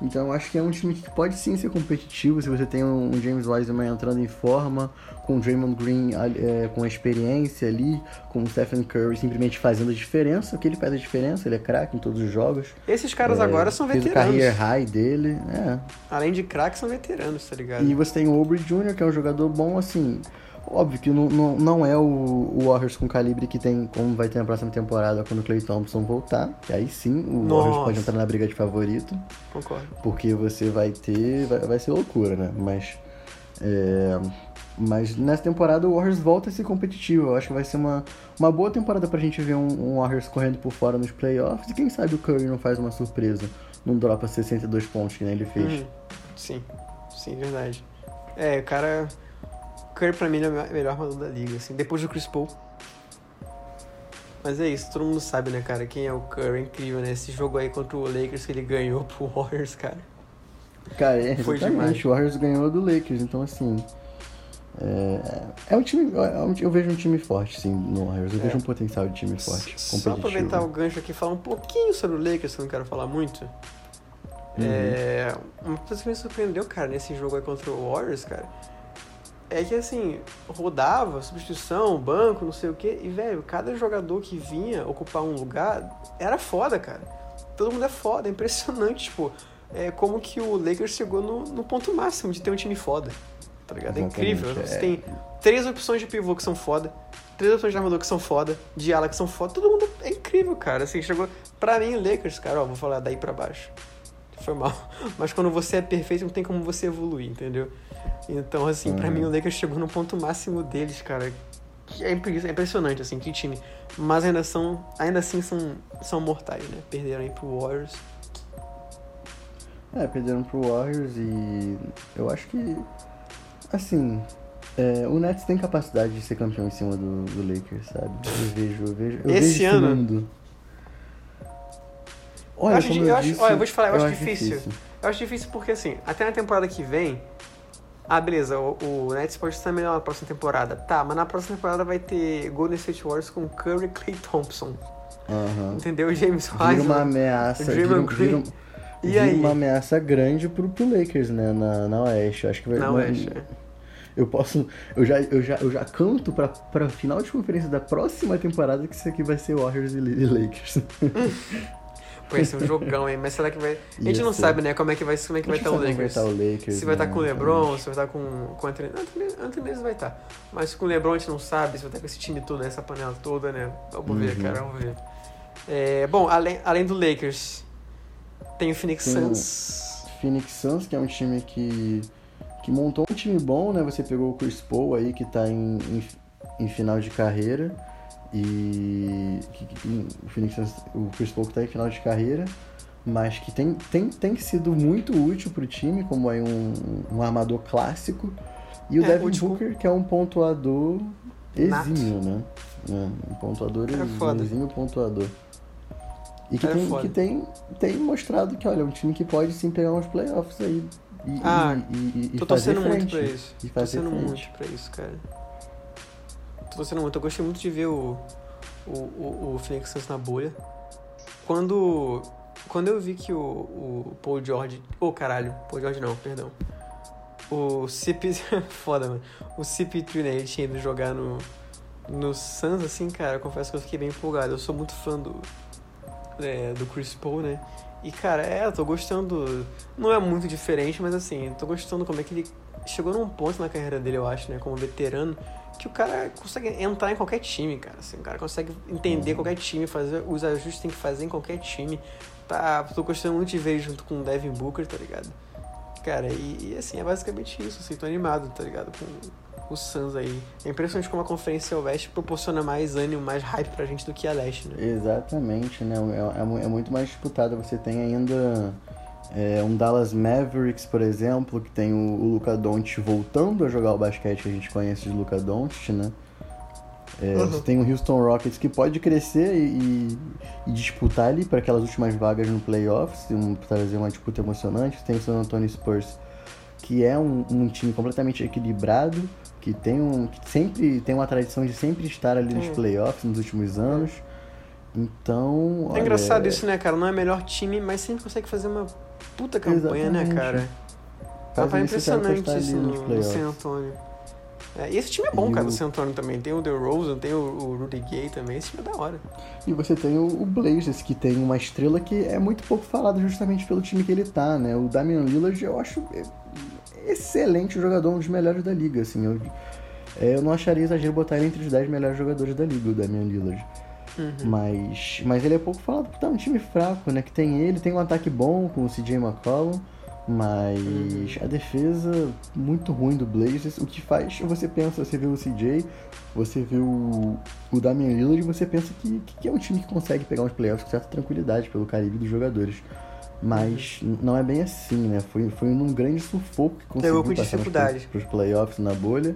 Então eu acho que é um time que pode sim ser competitivo se você tem um James Wiseman entrando em forma, com o Draymond Green é, com experiência ali, com o Stephen Curry simplesmente fazendo a diferença, o que ele faz a diferença, ele é craque em todos os jogos. Esses caras É, agora são fez o veteranos. career high dele, é. Além de craques, são veteranos, tá ligado? E você tem o Aubrey Jr., que é um jogador bom, assim. Óbvio que não, não, não é o, o Warriors com calibre que tem, como vai ter na próxima temporada quando o Clay Thompson voltar. Que aí sim o Warriors Nossa. pode entrar na briga de favorito. Concordo. Porque você vai ter. Vai, vai ser loucura, né? Mas. é, mas nessa temporada o Warriors volta a ser competitivo. Eu acho que vai ser uma, uma boa temporada pra gente ver um, um Warriors correndo por fora nos playoffs. E quem sabe o Curry não faz uma surpresa. Não dropa 62 pontos que nem ele fez. Uhum. Sim, sim, verdade. É, o cara. O Curry pra mim ele é o melhor- armador da liga, assim, depois do Chris Paul. Mas é isso, todo mundo sabe, né, cara, quem é o Curry, é incrível, né? Esse jogo aí contra o Lakers que ele ganhou pro Warriors, cara. Cara, é, Foi demais. O Warriors ganhou do Lakers, então assim. É, é um time. é um- eu vejo um time forte, sim, no Warriors. Eu É. vejo um potencial de time forte. Só aproveitar o gancho aqui e falar um pouquinho sobre o Lakers, que eu não quero falar muito. Uhum. É, uma coisa que me surpreendeu, cara, nesse jogo aí contra o Warriors, cara, é que assim, rodava, substituição, banco, não sei o quê, e velho, cada jogador que vinha ocupar um lugar era foda, cara. Todo mundo é foda, é impressionante, tipo, é como que o Lakers chegou no, no ponto máximo de ter um time foda, tá ligado? É incrível. Você é. tem três opções de pivô que são foda, três opções de armador que são foda, de ala que são foda, todo mundo é incrível, cara. Assim, chegou. Pra mim, o Lakers, cara, ó, vou falar daí pra baixo. Foi mal. Mas quando você é perfeito, não tem como você evoluir, entendeu? Então, assim, pra Uhum. mim, o Lakers chegou no ponto máximo deles, cara. Que É é impressionante, assim, que time. Mas ainda são. Ainda assim são, são mortais, né? Perderam aí pro Warriors. É, perderam pro Warriors e eu acho que, assim, é, o Nets tem capacidade de ser campeão em cima do, do Lakers, sabe? Eu vejo, eu vejo, eu Esse vejo ano? segundo. Eu Olha, acho eu acho- disse, olha, eu vou te falar, eu acho difícil. Eu acho difícil porque, assim, até na temporada que vem. Ah, beleza, o, o Nets pode estar melhor na próxima temporada. Tá, mas na próxima temporada vai ter Golden State Warriors com Curry e Clay Thompson. Aham. Entendeu? James Vira uma ameaça, vira, vira, Green. E vira aí? uma ameaça grande pro, pro Lakers, né? Na, na Oeste. Acho que vai. Na Oeste, é. Eu posso. Eu já, eu já, eu já canto pra, pra final de conferência da próxima temporada que isso aqui vai ser Warriors e Lakers. É um jogão, hein? Mas será que vai. A gente Ia não sabe, né, como é que vai, como é que vai estar o sabe como Lakers. Vai estar o Lakers Se vai estar né? com o LeBron, se vai estar com, com o Anthony. Anthony, vai estar. Mas com o LeBron a gente não sabe, se vai estar com esse time todo, né, essa panela toda, né? Vamos ver, Uhum. cara, vamos ver. É, bom, além, além do Lakers, tem o Phoenix Tem o- Suns. Phoenix Suns, que é um time que, que montou um time bom, né? Você pegou o Chris Paul aí, que tá em, em, em final de carreira. E que- que- o Phoenix Suns, o Chris Paul que tá em final de carreira, mas que tem, tem, tem sido muito útil pro time, como aí um, um armador clássico. E o É, Devin útil. Booker, que é um pontuador exímio, né? É, um pontuador Cara exímio, foda. exímio pontuador. E que, Cara tem, foda. que tem, tem mostrado que, olha, é um time que pode sim pegar uns playoffs aí. E, Ah, e, e, e Tô fazer torcendo muito pra isso. E Tô torcendo muito pra isso, cara. Eu gostei muito de ver o, o, o, o Phoenix Suns na bolha. Quando, quando eu vi que o, o Paul George... Ô, caralho. Paul George não, perdão. O CP... Foda, mano. O CP3, né? Ele tinha ido jogar no, no Suns, assim, cara. Eu confesso que eu fiquei bem empolgado. Eu sou muito fã do, é, do Chris Paul, né? E, cara, é, eu tô gostando. Não é muito diferente, mas assim, tô gostando como é que ele chegou num ponto na carreira dele, eu acho, né? Como veterano, que o cara consegue entrar em qualquer time, cara. Assim, o cara consegue entender qualquer time, fazer os ajustes que tem que fazer em qualquer time. Tá, tô gostando muito de ver junto com o Devin Booker, tá ligado? Cara, e, e, assim, é basicamente isso, assim, tô animado, tá ligado? Com o Suns aí. É impressionante como a Conferência Oeste proporciona mais ânimo, mais hype pra gente do que a Leste, né? Exatamente, né? É, é é muito mais disputado. Você tem ainda é, um Dallas Mavericks, por exemplo, que tem o, o Luka Doncic voltando a jogar o basquete que a gente conhece de Luka Doncic, né? É, Uhum. Você tem o Houston Rockets que pode crescer e, e- disputar ali para aquelas últimas vagas no playoffs, um, trazer uma disputa emocionante. Você tem o San Antonio Spurs, que é um, um time completamente equilibrado, que tem um que sempre tem uma tradição de sempre estar ali nos playoffs nos últimos anos. Então, É olha, engraçado isso, né, cara? Não é o melhor time, mas sempre consegue fazer uma puta campanha, né, Exatamente. cara? faz Tava pra impressionante isso no, no. San Antonio. É, e esse time é bom, E cara, o- do San Antonio também. Tem o DeRozan, tem o, o Rudy Gay também. Esse time é da hora. E você tem o, o Blazers, que tem uma estrela que é muito pouco falada justamente pelo time que ele tá, né? O Damian Lillard, eu acho é, excelente jogador, um dos melhores da liga, assim. Eu, é, eu não acharia exagero botar ele entre os 10 melhores jogadores da liga, o Damian Lillard. Uhum. Mas, mas ele é pouco falado porque tá um time fraco, né? Que tem ele, tem um ataque bom com o CJ McCollum, mas Uhum. a defesa muito ruim do Blazers. O que faz, você pensa, você vê o CJ, você vê o, o Damian Lillard e você pensa que, que é um time que consegue pegar uns playoffs com certa tranquilidade pelo calibre dos jogadores. Mas Uhum. não é bem assim, né? Foi, foi num grande sufoco que conseguiu passar pros playoffs na bolha.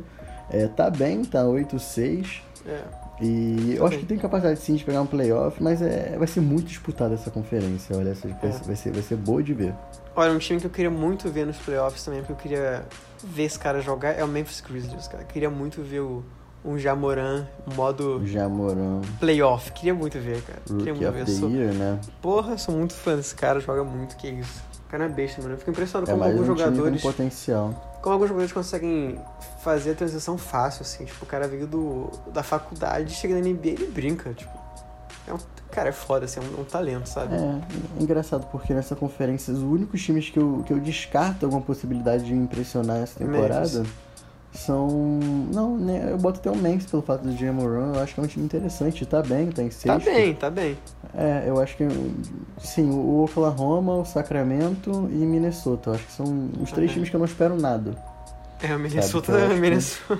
É, tá bem, tá 8-6. É. E eu acho que tem capacidade sim de pegar um playoff, mas é, vai ser muito disputada essa conferência. Olha, essa, vai, É. ser- vai, ser, vai ser boa de ver. Olha, um time que eu queria muito ver nos playoffs também, porque eu queria ver esse cara jogar, é o Memphis Grizzlies, cara. Eu queria muito ver o, um Jamoran modo Jamoran, playoff. Queria muito ver, cara. Queria Rookie muito of ver. sou- Year, né? Porra, sou muito fã desse cara, joga muito, que isso. O cara é besta, mano. Eu fico impressionado É como mais um alguns time com jogadores. potencial. Como alguns jogadores conseguem fazer a transição fácil, assim. Tipo, o cara veio do, da faculdade, chega na NBA e ele brinca, tipo. É um, cara, é foda, assim, é um, um talento, sabe? É, é engraçado porque nessa conferência os únicos times que eu, que eu descarto alguma possibilidade de impressionar essa temporada Memphis. São. Não, né? Eu boto até o Memphis pelo fato do Jamoran. Eu acho que é um time interessante. Tá bem, tá em Tá sexto. bem, tá bem. É, eu acho que. Sim, o Oklahoma, o Sacramento e Minnesota. Eu acho que são os três Uhum. times que eu não espero nada. É, o Minnesota, acho que- Minnesota.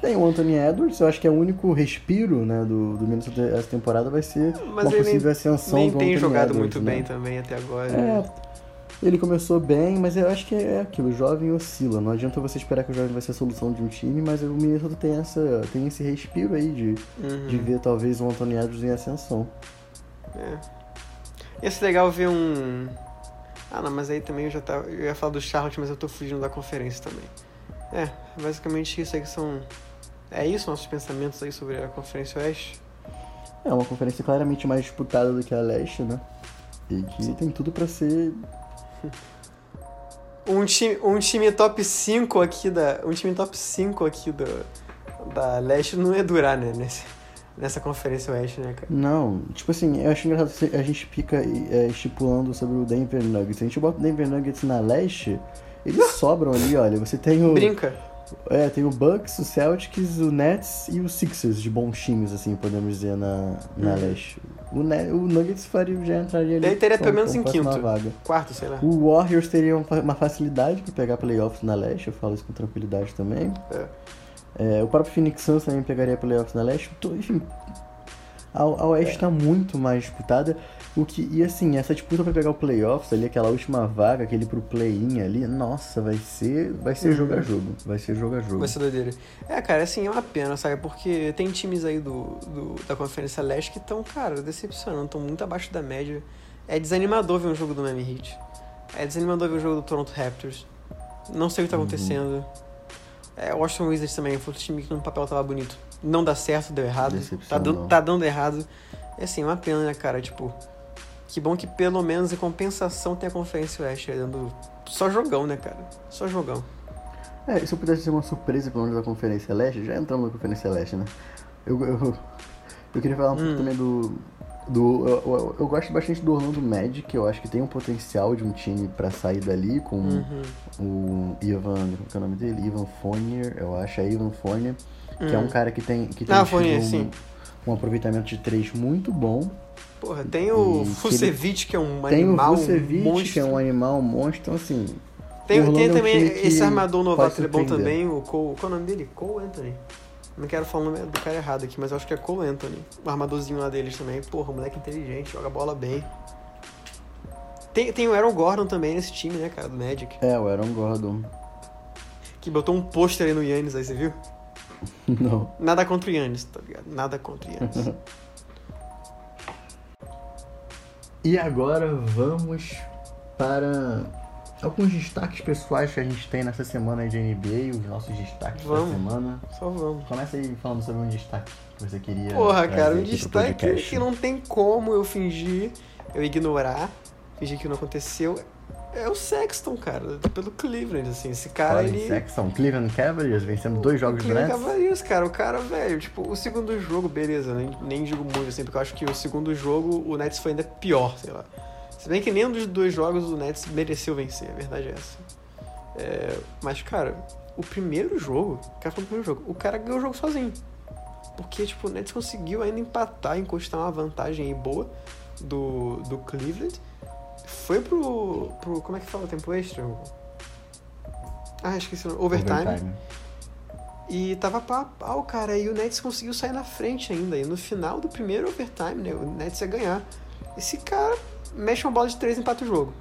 Tem o Anthony Edwards, eu acho que é o único respiro né, do, do Minnesota essa temporada vai ser Mas uma ele possível ascensão Nem do tem Anthony jogado Edwards, muito né? bem também até agora. É, ele começou bem, mas eu acho que é aquilo, o jovem oscila. Não adianta você esperar que o jovem vai ser a solução de um time, mas o Minnesota tem, essa, tem esse respiro aí de, Uhum. de ver talvez o Anthony Edwards em ascensão. É. Ia ser legal ver um. Ah, não, mas aí também eu já tava. Eu ia falar do Charlotte, mas eu tô fugindo da conferência também. É, basicamente isso aí que são. É isso, nossos pensamentos aí sobre a Conferência Oeste? É uma conferência claramente mais disputada do que a Leste, né? E que Sim. tem tudo para ser. Um time, um time top 5 aqui da. Um time top 5 aqui do, da Leste não ia durar, né? Nesse, nessa conferência Oeste, né, cara? Não, tipo assim, eu acho engraçado a gente fica é, estipulando sobre o Denver Nuggets. Se a gente bota o Denver Nuggets na leste, eles sobram ali, olha. Você tem o. Brinca. É, tem o Bucks, o Celtics, o Nets e o Sixers de bons times, assim, podemos dizer, na, na uhum. leste. O, o Nuggets faria, já entraria ali. Ele teria pelo menos em quinto. Vaga. Quarto, sei lá. O Warriors teria uma facilidade para pegar playoffs na leste, eu falo isso com tranquilidade também. É. É, o próprio Phoenix Suns também pegaria playoffs na leste. Enfim, a, a oeste está é. muito mais disputada. O que, e assim, essa disputa para pegar o playoffs ali, aquela última vaga, aquele pro play-in ali, nossa, vai ser, vai ser uhum. jogo a jogo. Vai ser jogo a jogo. Vai ser doideira. É, cara, assim, é uma pena, sabe? Porque tem times aí do, do da Conferência Leste que estão, cara, decepcionando, estão muito abaixo da média. É desanimador ver um jogo do Miami Heat. É desanimador ver um jogo do Toronto Raptors. Não sei o que tá uhum. acontecendo. É, o Washington Wizards também foi um time que no papel tava bonito. Não dá certo, deu errado. Tá, dando, tá dando errado. É assim, uma pena, né, cara? Tipo, que bom que pelo menos em compensação tem a Conferência Oeste dando só jogão, né, cara? Só jogão. É, se eu pudesse ser uma surpresa pelo menos da Conferência Leste, já entramos na Conferência Leste, né? Eu, eu, eu queria falar um hum. pouco também do. do eu, eu, eu, gosto bastante do Orlando Magic, eu acho que tem um potencial de um time para sair dali com uhum. o Ivan. Qual é o nome dele? Ivan Fournier, eu acho, é Ivan Fournier, hum. que é um hum. cara que tem, que tem ah, um, Fournier, um, aproveitamento de três muito bom. Porra, tem o Vucevic, que, que, é um animal, Tem o Vucevic, que é um animal, um monstro, então assim... Tem, tem também é um esse armador novato, ele é bom também, o Cole... Qual é o nome dele? Cole Anthony. Não quero falar o nome do cara errado aqui, mas eu acho que é Cole Anthony. O armadorzinho lá deles também. Porra, moleque inteligente, joga bola bem. Tem, tem o Aaron Gordon também nesse time, né, cara, do Magic. É, o Aaron Gordon. Que botou um pôster aí no Yannis, aí você viu? Não. Nada contra o Yannis, tá ligado? Nada contra o Yannis. E agora vamos para alguns destaques pessoais que a gente tem nessa semana de NBA, os nossos destaques vamos, da semana. Só vamos. Começa aí falando sobre um destaque que você queria. Porra, cara, um destaque que não tem como eu fingir, eu ignorar, fingir que não aconteceu. É o Sexton, cara, pelo Cleveland, assim. Esse cara, Fala ele... Sexton, Cleveland Cavaliers, vencendo dois jogos Cleveland Cleveland Cavaliers, cara, o cara, velho, tipo, o segundo jogo, beleza, nem, nem digo muito, assim, porque eu acho que o segundo jogo o Nets foi ainda pior, sei lá. Se bem que nenhum dos dois jogos o Nets mereceu vencer, a verdade é essa. É, mas, cara, o primeiro jogo, o cara falou primeiro jogo, o cara ganhou o jogo sozinho. Porque, tipo, o Nets conseguiu ainda empatar, encostar uma vantagem aí boa do, do Cleveland foi pro, pro. Como é que fala o tempo extra? Ah, esqueci o overtime. overtime. E tava pau, cara. E o Nets conseguiu sair na frente ainda. E no final do primeiro overtime, né? O Nets ia ganhar. Esse cara mexe uma bola de três e empata o jogo.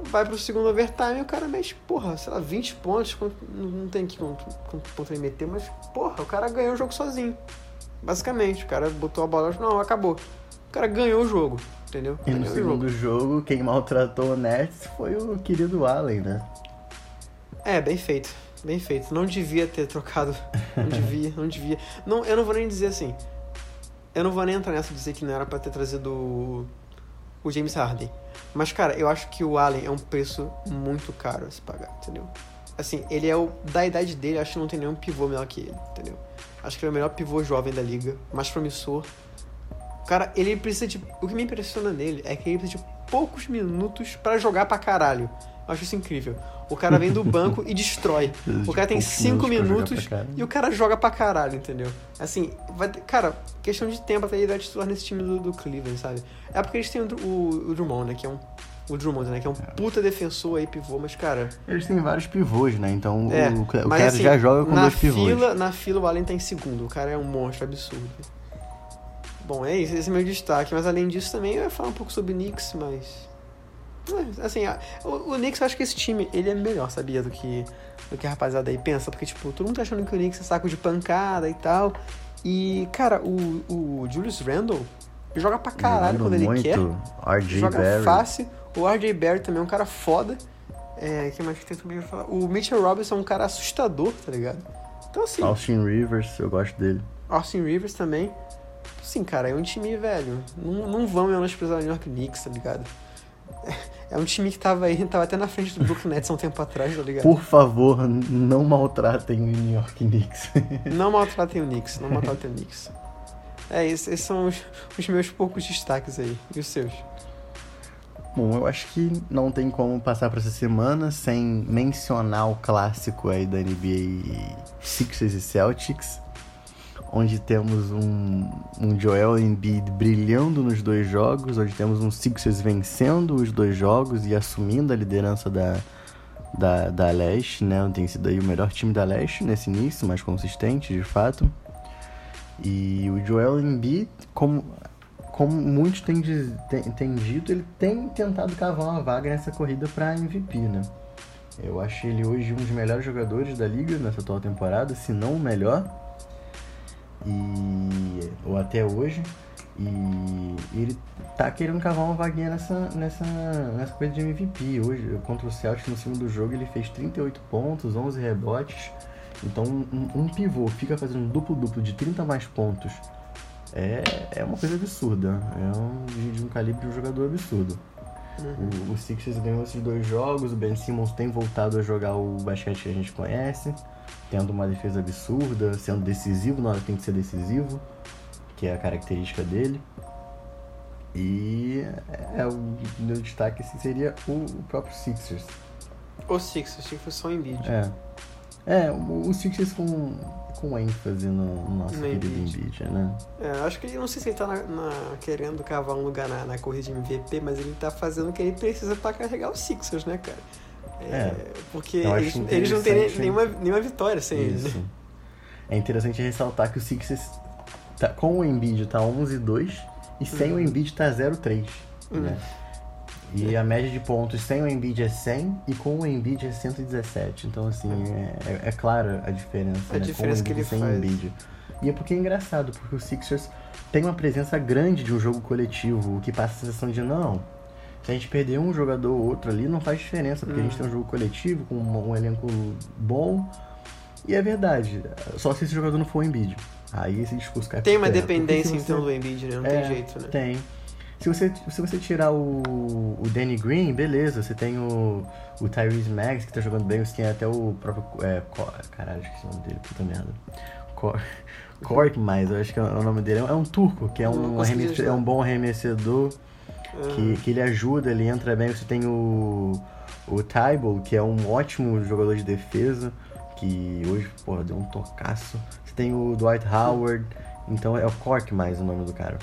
Vai pro segundo overtime e o cara mexe, porra, sei lá, 20 pontos. Não tem que quanto ponto ele meter, mas, porra, o cara ganhou o jogo sozinho. Basicamente, o cara botou a bola, não, acabou. O cara ganhou o jogo. Entendeu? E no segundo jogo. jogo, quem maltratou o Nets foi o querido Allen, né? É, bem feito. Bem feito. Não devia ter trocado. Não devia, não devia. Não, eu não vou nem dizer assim. Eu não vou nem entrar nessa dizer que não era pra ter trazido o, o James Harden. Mas, cara, eu acho que o Allen é um preço muito caro a se pagar, entendeu? Assim, ele é o. Da idade dele, acho que não tem nenhum pivô melhor que ele, entendeu? Acho que ele é o melhor pivô jovem da liga, mais promissor. Cara, ele precisa de. O que me impressiona nele é que ele precisa de poucos minutos para jogar pra caralho. Eu acho isso incrível. O cara vem do banco e destrói. O cara tem 5 minutos e o cara joga pra caralho, entendeu? Assim, vai, cara, questão de tempo até ele dar titular nesse time do, do Cleveland, sabe? É porque eles têm o, o, o Drummond, né? Que é um. O Drummond, né? Que é um é. puta defensor aí, pivô, mas, cara. Eles têm vários pivôs, né? Então é, o, o cara assim, já joga com dois pivôs. Fila, na fila, o Allen tá em segundo. O cara é um monstro absurdo. Bom, é isso, esse é meu destaque. Mas além disso também eu ia falar um pouco sobre o Knicks, mas. Assim, o, o Knicks eu acho que esse time, ele é melhor, sabia, do que, do que a rapaziada aí pensa. Porque, tipo, todo mundo tá achando que o Knicks é saco de pancada e tal. E, cara, o, o Julius Randle joga pra caralho quando ele muito. quer. RJ joga Barry. fácil. O RJ Barry também é um cara foda. É, que mais que tem também pra falar? O Mitchell Robinson é um cara assustador, tá ligado? Então, assim. Austin Rivers, eu gosto dele. Austin Rivers também. Sim, cara, é um time, velho. Não, não vão menosprezar o New York Knicks, tá ligado? É um time que tava aí, tava até na frente do Brooklyn Nets há um tempo atrás, tá ligado? Por favor, não maltratem o New York Knicks. não maltratem o Knicks, não maltratem o Knicks. É, esses, esses são os, os meus poucos destaques aí. E os seus? Bom, eu acho que não tem como passar para essa semana sem mencionar o clássico aí da NBA Sixers e Celtics, onde temos um, um Joel Embiid brilhando nos dois jogos, onde temos um Sixers vencendo os dois jogos e assumindo a liderança da, da, da Leste, né? Tem sido aí o melhor time da Leste nesse início, mais consistente, de fato. E o Joel Embiid, como como muitos têm, têm, têm dito, ele tem tentado cavar uma vaga nessa corrida para MVP, né? Eu acho ele hoje um dos melhores jogadores da liga nessa atual temporada, se não o melhor. E ou até hoje. E ele tá querendo cavar uma vaguinha nessa, nessa, nessa coisa de MVP. Hoje, contra o Celtics no segundo jogo, ele fez 38 pontos, 11 rebotes. Então, um, um pivô fica fazendo duplo-duplo de 30 mais pontos é, é uma coisa absurda. É um, de um calibre de um jogador absurdo. Uhum. O, o Sixers ganhou esses dois jogos, o Ben Simmons tem voltado a jogar o basquete que a gente conhece, tendo uma defesa absurda, sendo decisivo na hora que tem que ser decisivo, que é a característica dele. E é, o meu destaque assim, seria o, o próprio Sixers. O Sixers, achei que foi só em vídeo. É. É, o, o Sixers com com ênfase no, nosso no querido Embiid, né? É, acho que ele, não sei se ele tá na, na, querendo cavar um lugar na, na corrida de MVP, mas ele tá fazendo o que ele precisa para carregar os Sixers, né, cara? É, porque eles, eles, não têm nenhuma, nenhuma vitória sem Isso. ele, né? É interessante ressaltar que o Sixers, tá, com o Embiid, tá 11-2 e sem uhum. o Embiid tá 0-3, uhum. né? E a média de pontos sem o Embiid é 100 e com o Embiid é 117. Então, assim, é, é, é clara a diferença. A né? diferença que ele sem faz. Embiid. E é porque é engraçado, porque o Sixers tem uma presença grande de um jogo coletivo, o que passa a sensação de não. Se a gente perder um jogador ou outro ali, não faz diferença, porque hum. a gente tem um jogo coletivo com um, um, elenco bom. E é verdade, só se esse jogador não for o Embiid. Aí esse discurso cai Tem uma dependência então do Embiid, né? Não é, tem jeito, né? Tem. Se você, se você tirar o, o Danny Green, beleza, você tem o, o Tyrese Maggs, que tá jogando bem, você tem até o próprio. É, caralho, esqueci o nome dele, puta merda. Cork, mais, eu acho que é o nome dele. É um turco, que é um, é um bom arremessador, uhum. que, que ele ajuda, ele entra bem. Você tem o, o Tybalt, que é um ótimo jogador de defesa, que hoje, porra, deu um tocaço. Você tem o Dwight Howard, então é o Cork mais o nome do cara.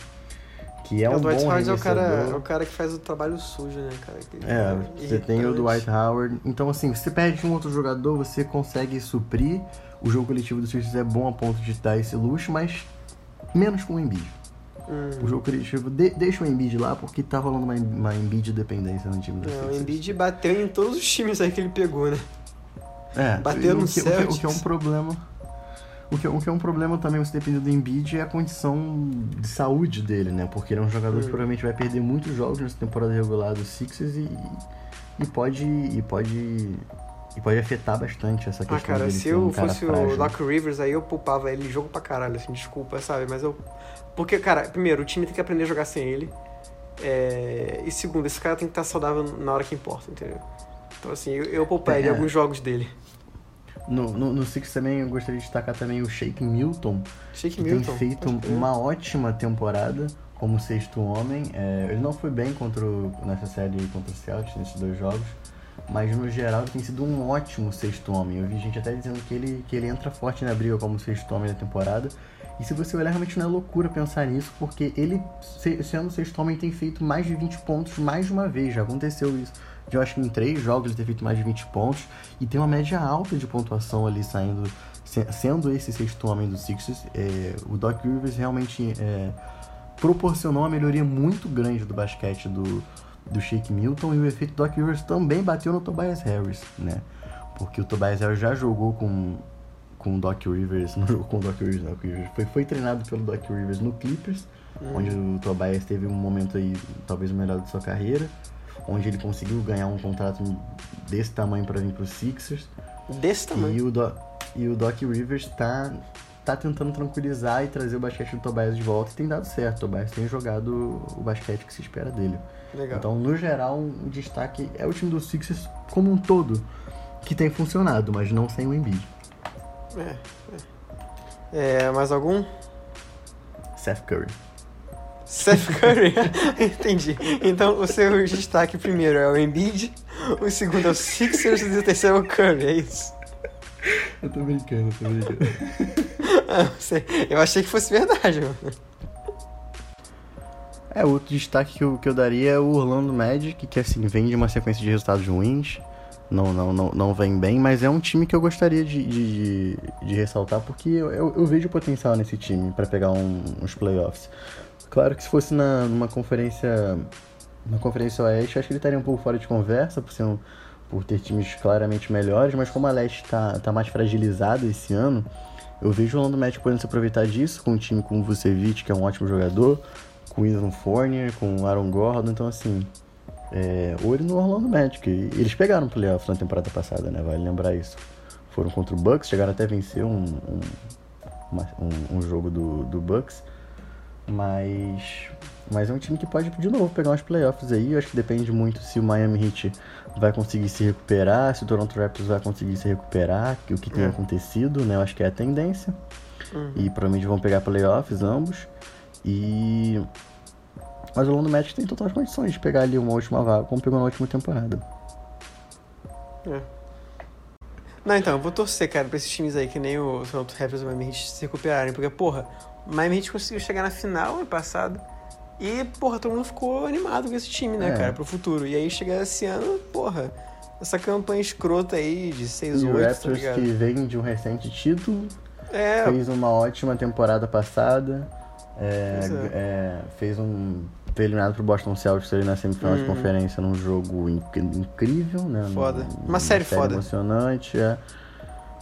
Que é, é um o Dwight bom Howard é o, cara, é o cara que faz o trabalho sujo, né, cara? Que é, você tem o Dwight Howard. Então, assim, você perde um outro jogador, você consegue suprir. O jogo coletivo do Sixers é bom a ponto de dar esse luxo, mas menos com o Embiid. Hum. O jogo coletivo de, deixa o Embiid lá porque tá rolando uma, uma Embiid dependência no time do Sixers. O Embiid bateu em todos os times aí que ele pegou, né? É, bateu no Celtics. O que, o que é um problema o que, o que é um problema também, você depender do Embiid, é a condição de saúde dele, né? Porque ele é um jogador que hum. provavelmente vai perder muitos jogos nessa temporada regular do Sixers e, e pode. E pode. E pode afetar bastante essa questão ah, cara, se eu um fosse o Doc Rivers, aí eu poupava ele jogo pra caralho, assim, desculpa, sabe? Mas eu. Porque, cara, primeiro, o time tem que aprender a jogar sem ele. É... E segundo, esse cara tem que estar saudável na hora que importa, entendeu? Então, assim, eu, eu pouparia é. alguns jogos dele. No, no, no Six também eu gostaria de destacar também o Shake Milton, Shake que Milton, tem feito uma ótima temporada como sexto homem. É, ele não foi bem contra o, nessa série contra o Celtics, nesses dois jogos, mas no geral ele tem sido um ótimo sexto homem. Eu vi gente até dizendo que ele, que ele entra forte na briga como sexto homem da temporada. E se você olhar, realmente não é loucura pensar nisso, porque ele, sendo sexto homem, tem feito mais de 20 pontos mais de uma vez. Já aconteceu isso eu acho que em três jogos ele ter feito mais de 20 pontos e tem uma média alta de pontuação ali saindo, sendo esse sexto homem do Sixers. É, o Doc Rivers realmente é, proporcionou uma melhoria muito grande do basquete do, do Shake Milton e o efeito Doc Rivers também bateu no Tobias Harris, né? Porque o Tobias Harris já jogou com com o Doc Rivers, não jogou com o Doc Rivers, não, foi, foi treinado pelo Doc Rivers no Clippers, uhum. onde o Tobias teve um momento aí, talvez o melhor da sua carreira onde ele conseguiu ganhar um contrato desse tamanho para vir para os Sixers. Desse tamanho? E o, Do, e o Doc Rivers está tá tentando tranquilizar e trazer o basquete do Tobias de volta e tem dado certo. O Tobias tem jogado o basquete que se espera dele. Legal. Então, no geral, o destaque é o time do Sixers como um todo, que tem funcionado, mas não sem o Embiid. É, é. é, mais algum? Seth Curry. Seth Curry? Entendi. Então, o seu destaque primeiro é o Embiid, o segundo é o Sixers e o terceiro é o Curry, é isso? Eu tô brincando, tô brincando. Ah. Eu achei que fosse verdade, mano. É, outro destaque que eu, que eu daria é o Orlando Magic, que assim, vem de uma sequência de resultados ruins, não, não, não, não vem bem, mas é um time que eu gostaria de, de, de ressaltar, porque eu, eu, eu vejo potencial nesse time para pegar um, uns playoffs. Claro que se fosse na, numa conferência. Na conferência Oeste, acho que ele estaria um pouco fora de conversa, por, ser um, por ter times claramente melhores, mas como a Leste está tá mais fragilizada esse ano, eu vejo o Orlando Magic podendo se aproveitar disso, com um time com o Vucevic, que é um ótimo jogador, com o Ethan Fournier, com o Aaron Gordon, então assim, é, olho no Orlando Magic. E eles pegaram o playoff na temporada passada, né? Vale lembrar isso. Foram contra o Bucks, chegaram até a vencer um, um, uma- um, um jogo do, do Bucks. Mas, mas é um time que pode de novo pegar uns playoffs aí. Eu acho que depende muito se o Miami Heat vai conseguir se recuperar, se o Toronto Raptors vai conseguir se recuperar, o que tem É. acontecido, né? Eu acho que é a tendência. Uhum. E provavelmente vão pegar playoffs ambos. E. Mas o Orlando Magic tem totais condições de pegar ali uma última vaga, como pegou na última temporada. Não, então, eu vou torcer, cara, pra esses times aí, que nem o Toronto Raptors e o Miami Heat se recuperarem. Porque, porra, o Miami Heat conseguiu chegar na final ano passado. E, porra, todo mundo ficou animado com esse time, né, É. cara, pro futuro. E aí, chegar esse ano, porra, essa campanha escrota aí de E 6-8, o tá Raptors, ligado? que vem de um recente título, É, fez uma ótima temporada passada, é, é. é, fez um. Foi eliminado pro Boston Celtics ali na semifinal de Uhum. conferência num jogo inc- incrível, né? Foda. Num- Uma série foda. emocionante, é.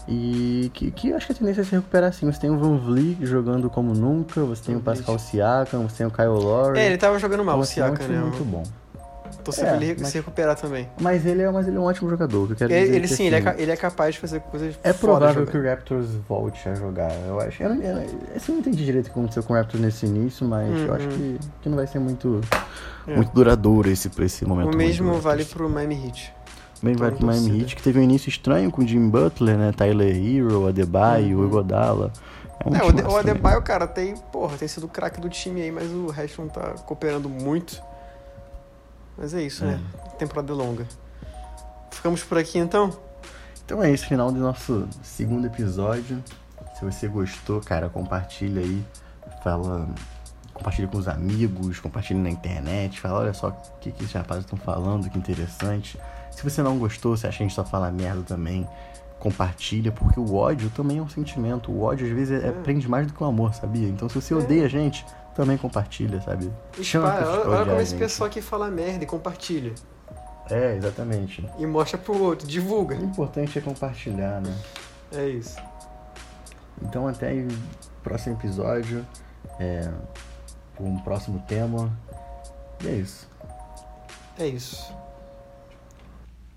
E que, que acho que a tendência é se recuperar assim. Você tem o Van Vliet jogando como nunca, você tem o. Pascal Siakam, você tem o Kyle Lowry. é, ele tava jogando mal, Então, o assim, é um Siakam, né? muito bom. Torcer É, pra ele mas- se recuperar também. Mas ele é, mas ele é um ótimo jogador. que eu Ele, dizer ele sim, ele é, assim, ele é capaz de fazer coisas É provável que o Raptors volte a jogar. Eu acho. Eu, não- eu, assim, eu não entendi direito o que aconteceu com o Raptors nesse início, mas eu acho Uhum. que, que não vai ser muito, É. muito duradouro esse, esse momento. O mesmo vale pro Miami Heat. Também vale Tô pro Miami. Heat, que teve um início estranho com o Jim Butler, né? Tyler Hero, Adebayo, Uhum. Iguodala. É É, o, o Adebayo, cara, tem, porra, tem sido o craque do time aí, mas o resto não tá cooperando muito. Mas é isso, né? Temporada longa. Ficamos por aqui então? Então é isso, final do nosso segundo episódio. Se você gostou, cara, compartilha aí. Fala. Compartilha com os amigos, compartilha na internet. Fala, olha só o que, que esses rapazes estão falando, que interessante. Se você não gostou, se acha que a gente só fala merda também, compartilha, porque o ódio também é um sentimento. O ódio às vezes é, É. prende mais do que o amor, sabia? Então se você odeia a gente, também compartilha, sabe? Chama Espalha, as pessoas olha, como esse pessoal aqui fala merda e compartilha. É, exatamente. E mostra pro outro, divulga. O importante é compartilhar, né? É isso. Então até aí, próximo episódio, é, um próximo tema. E é isso. É isso.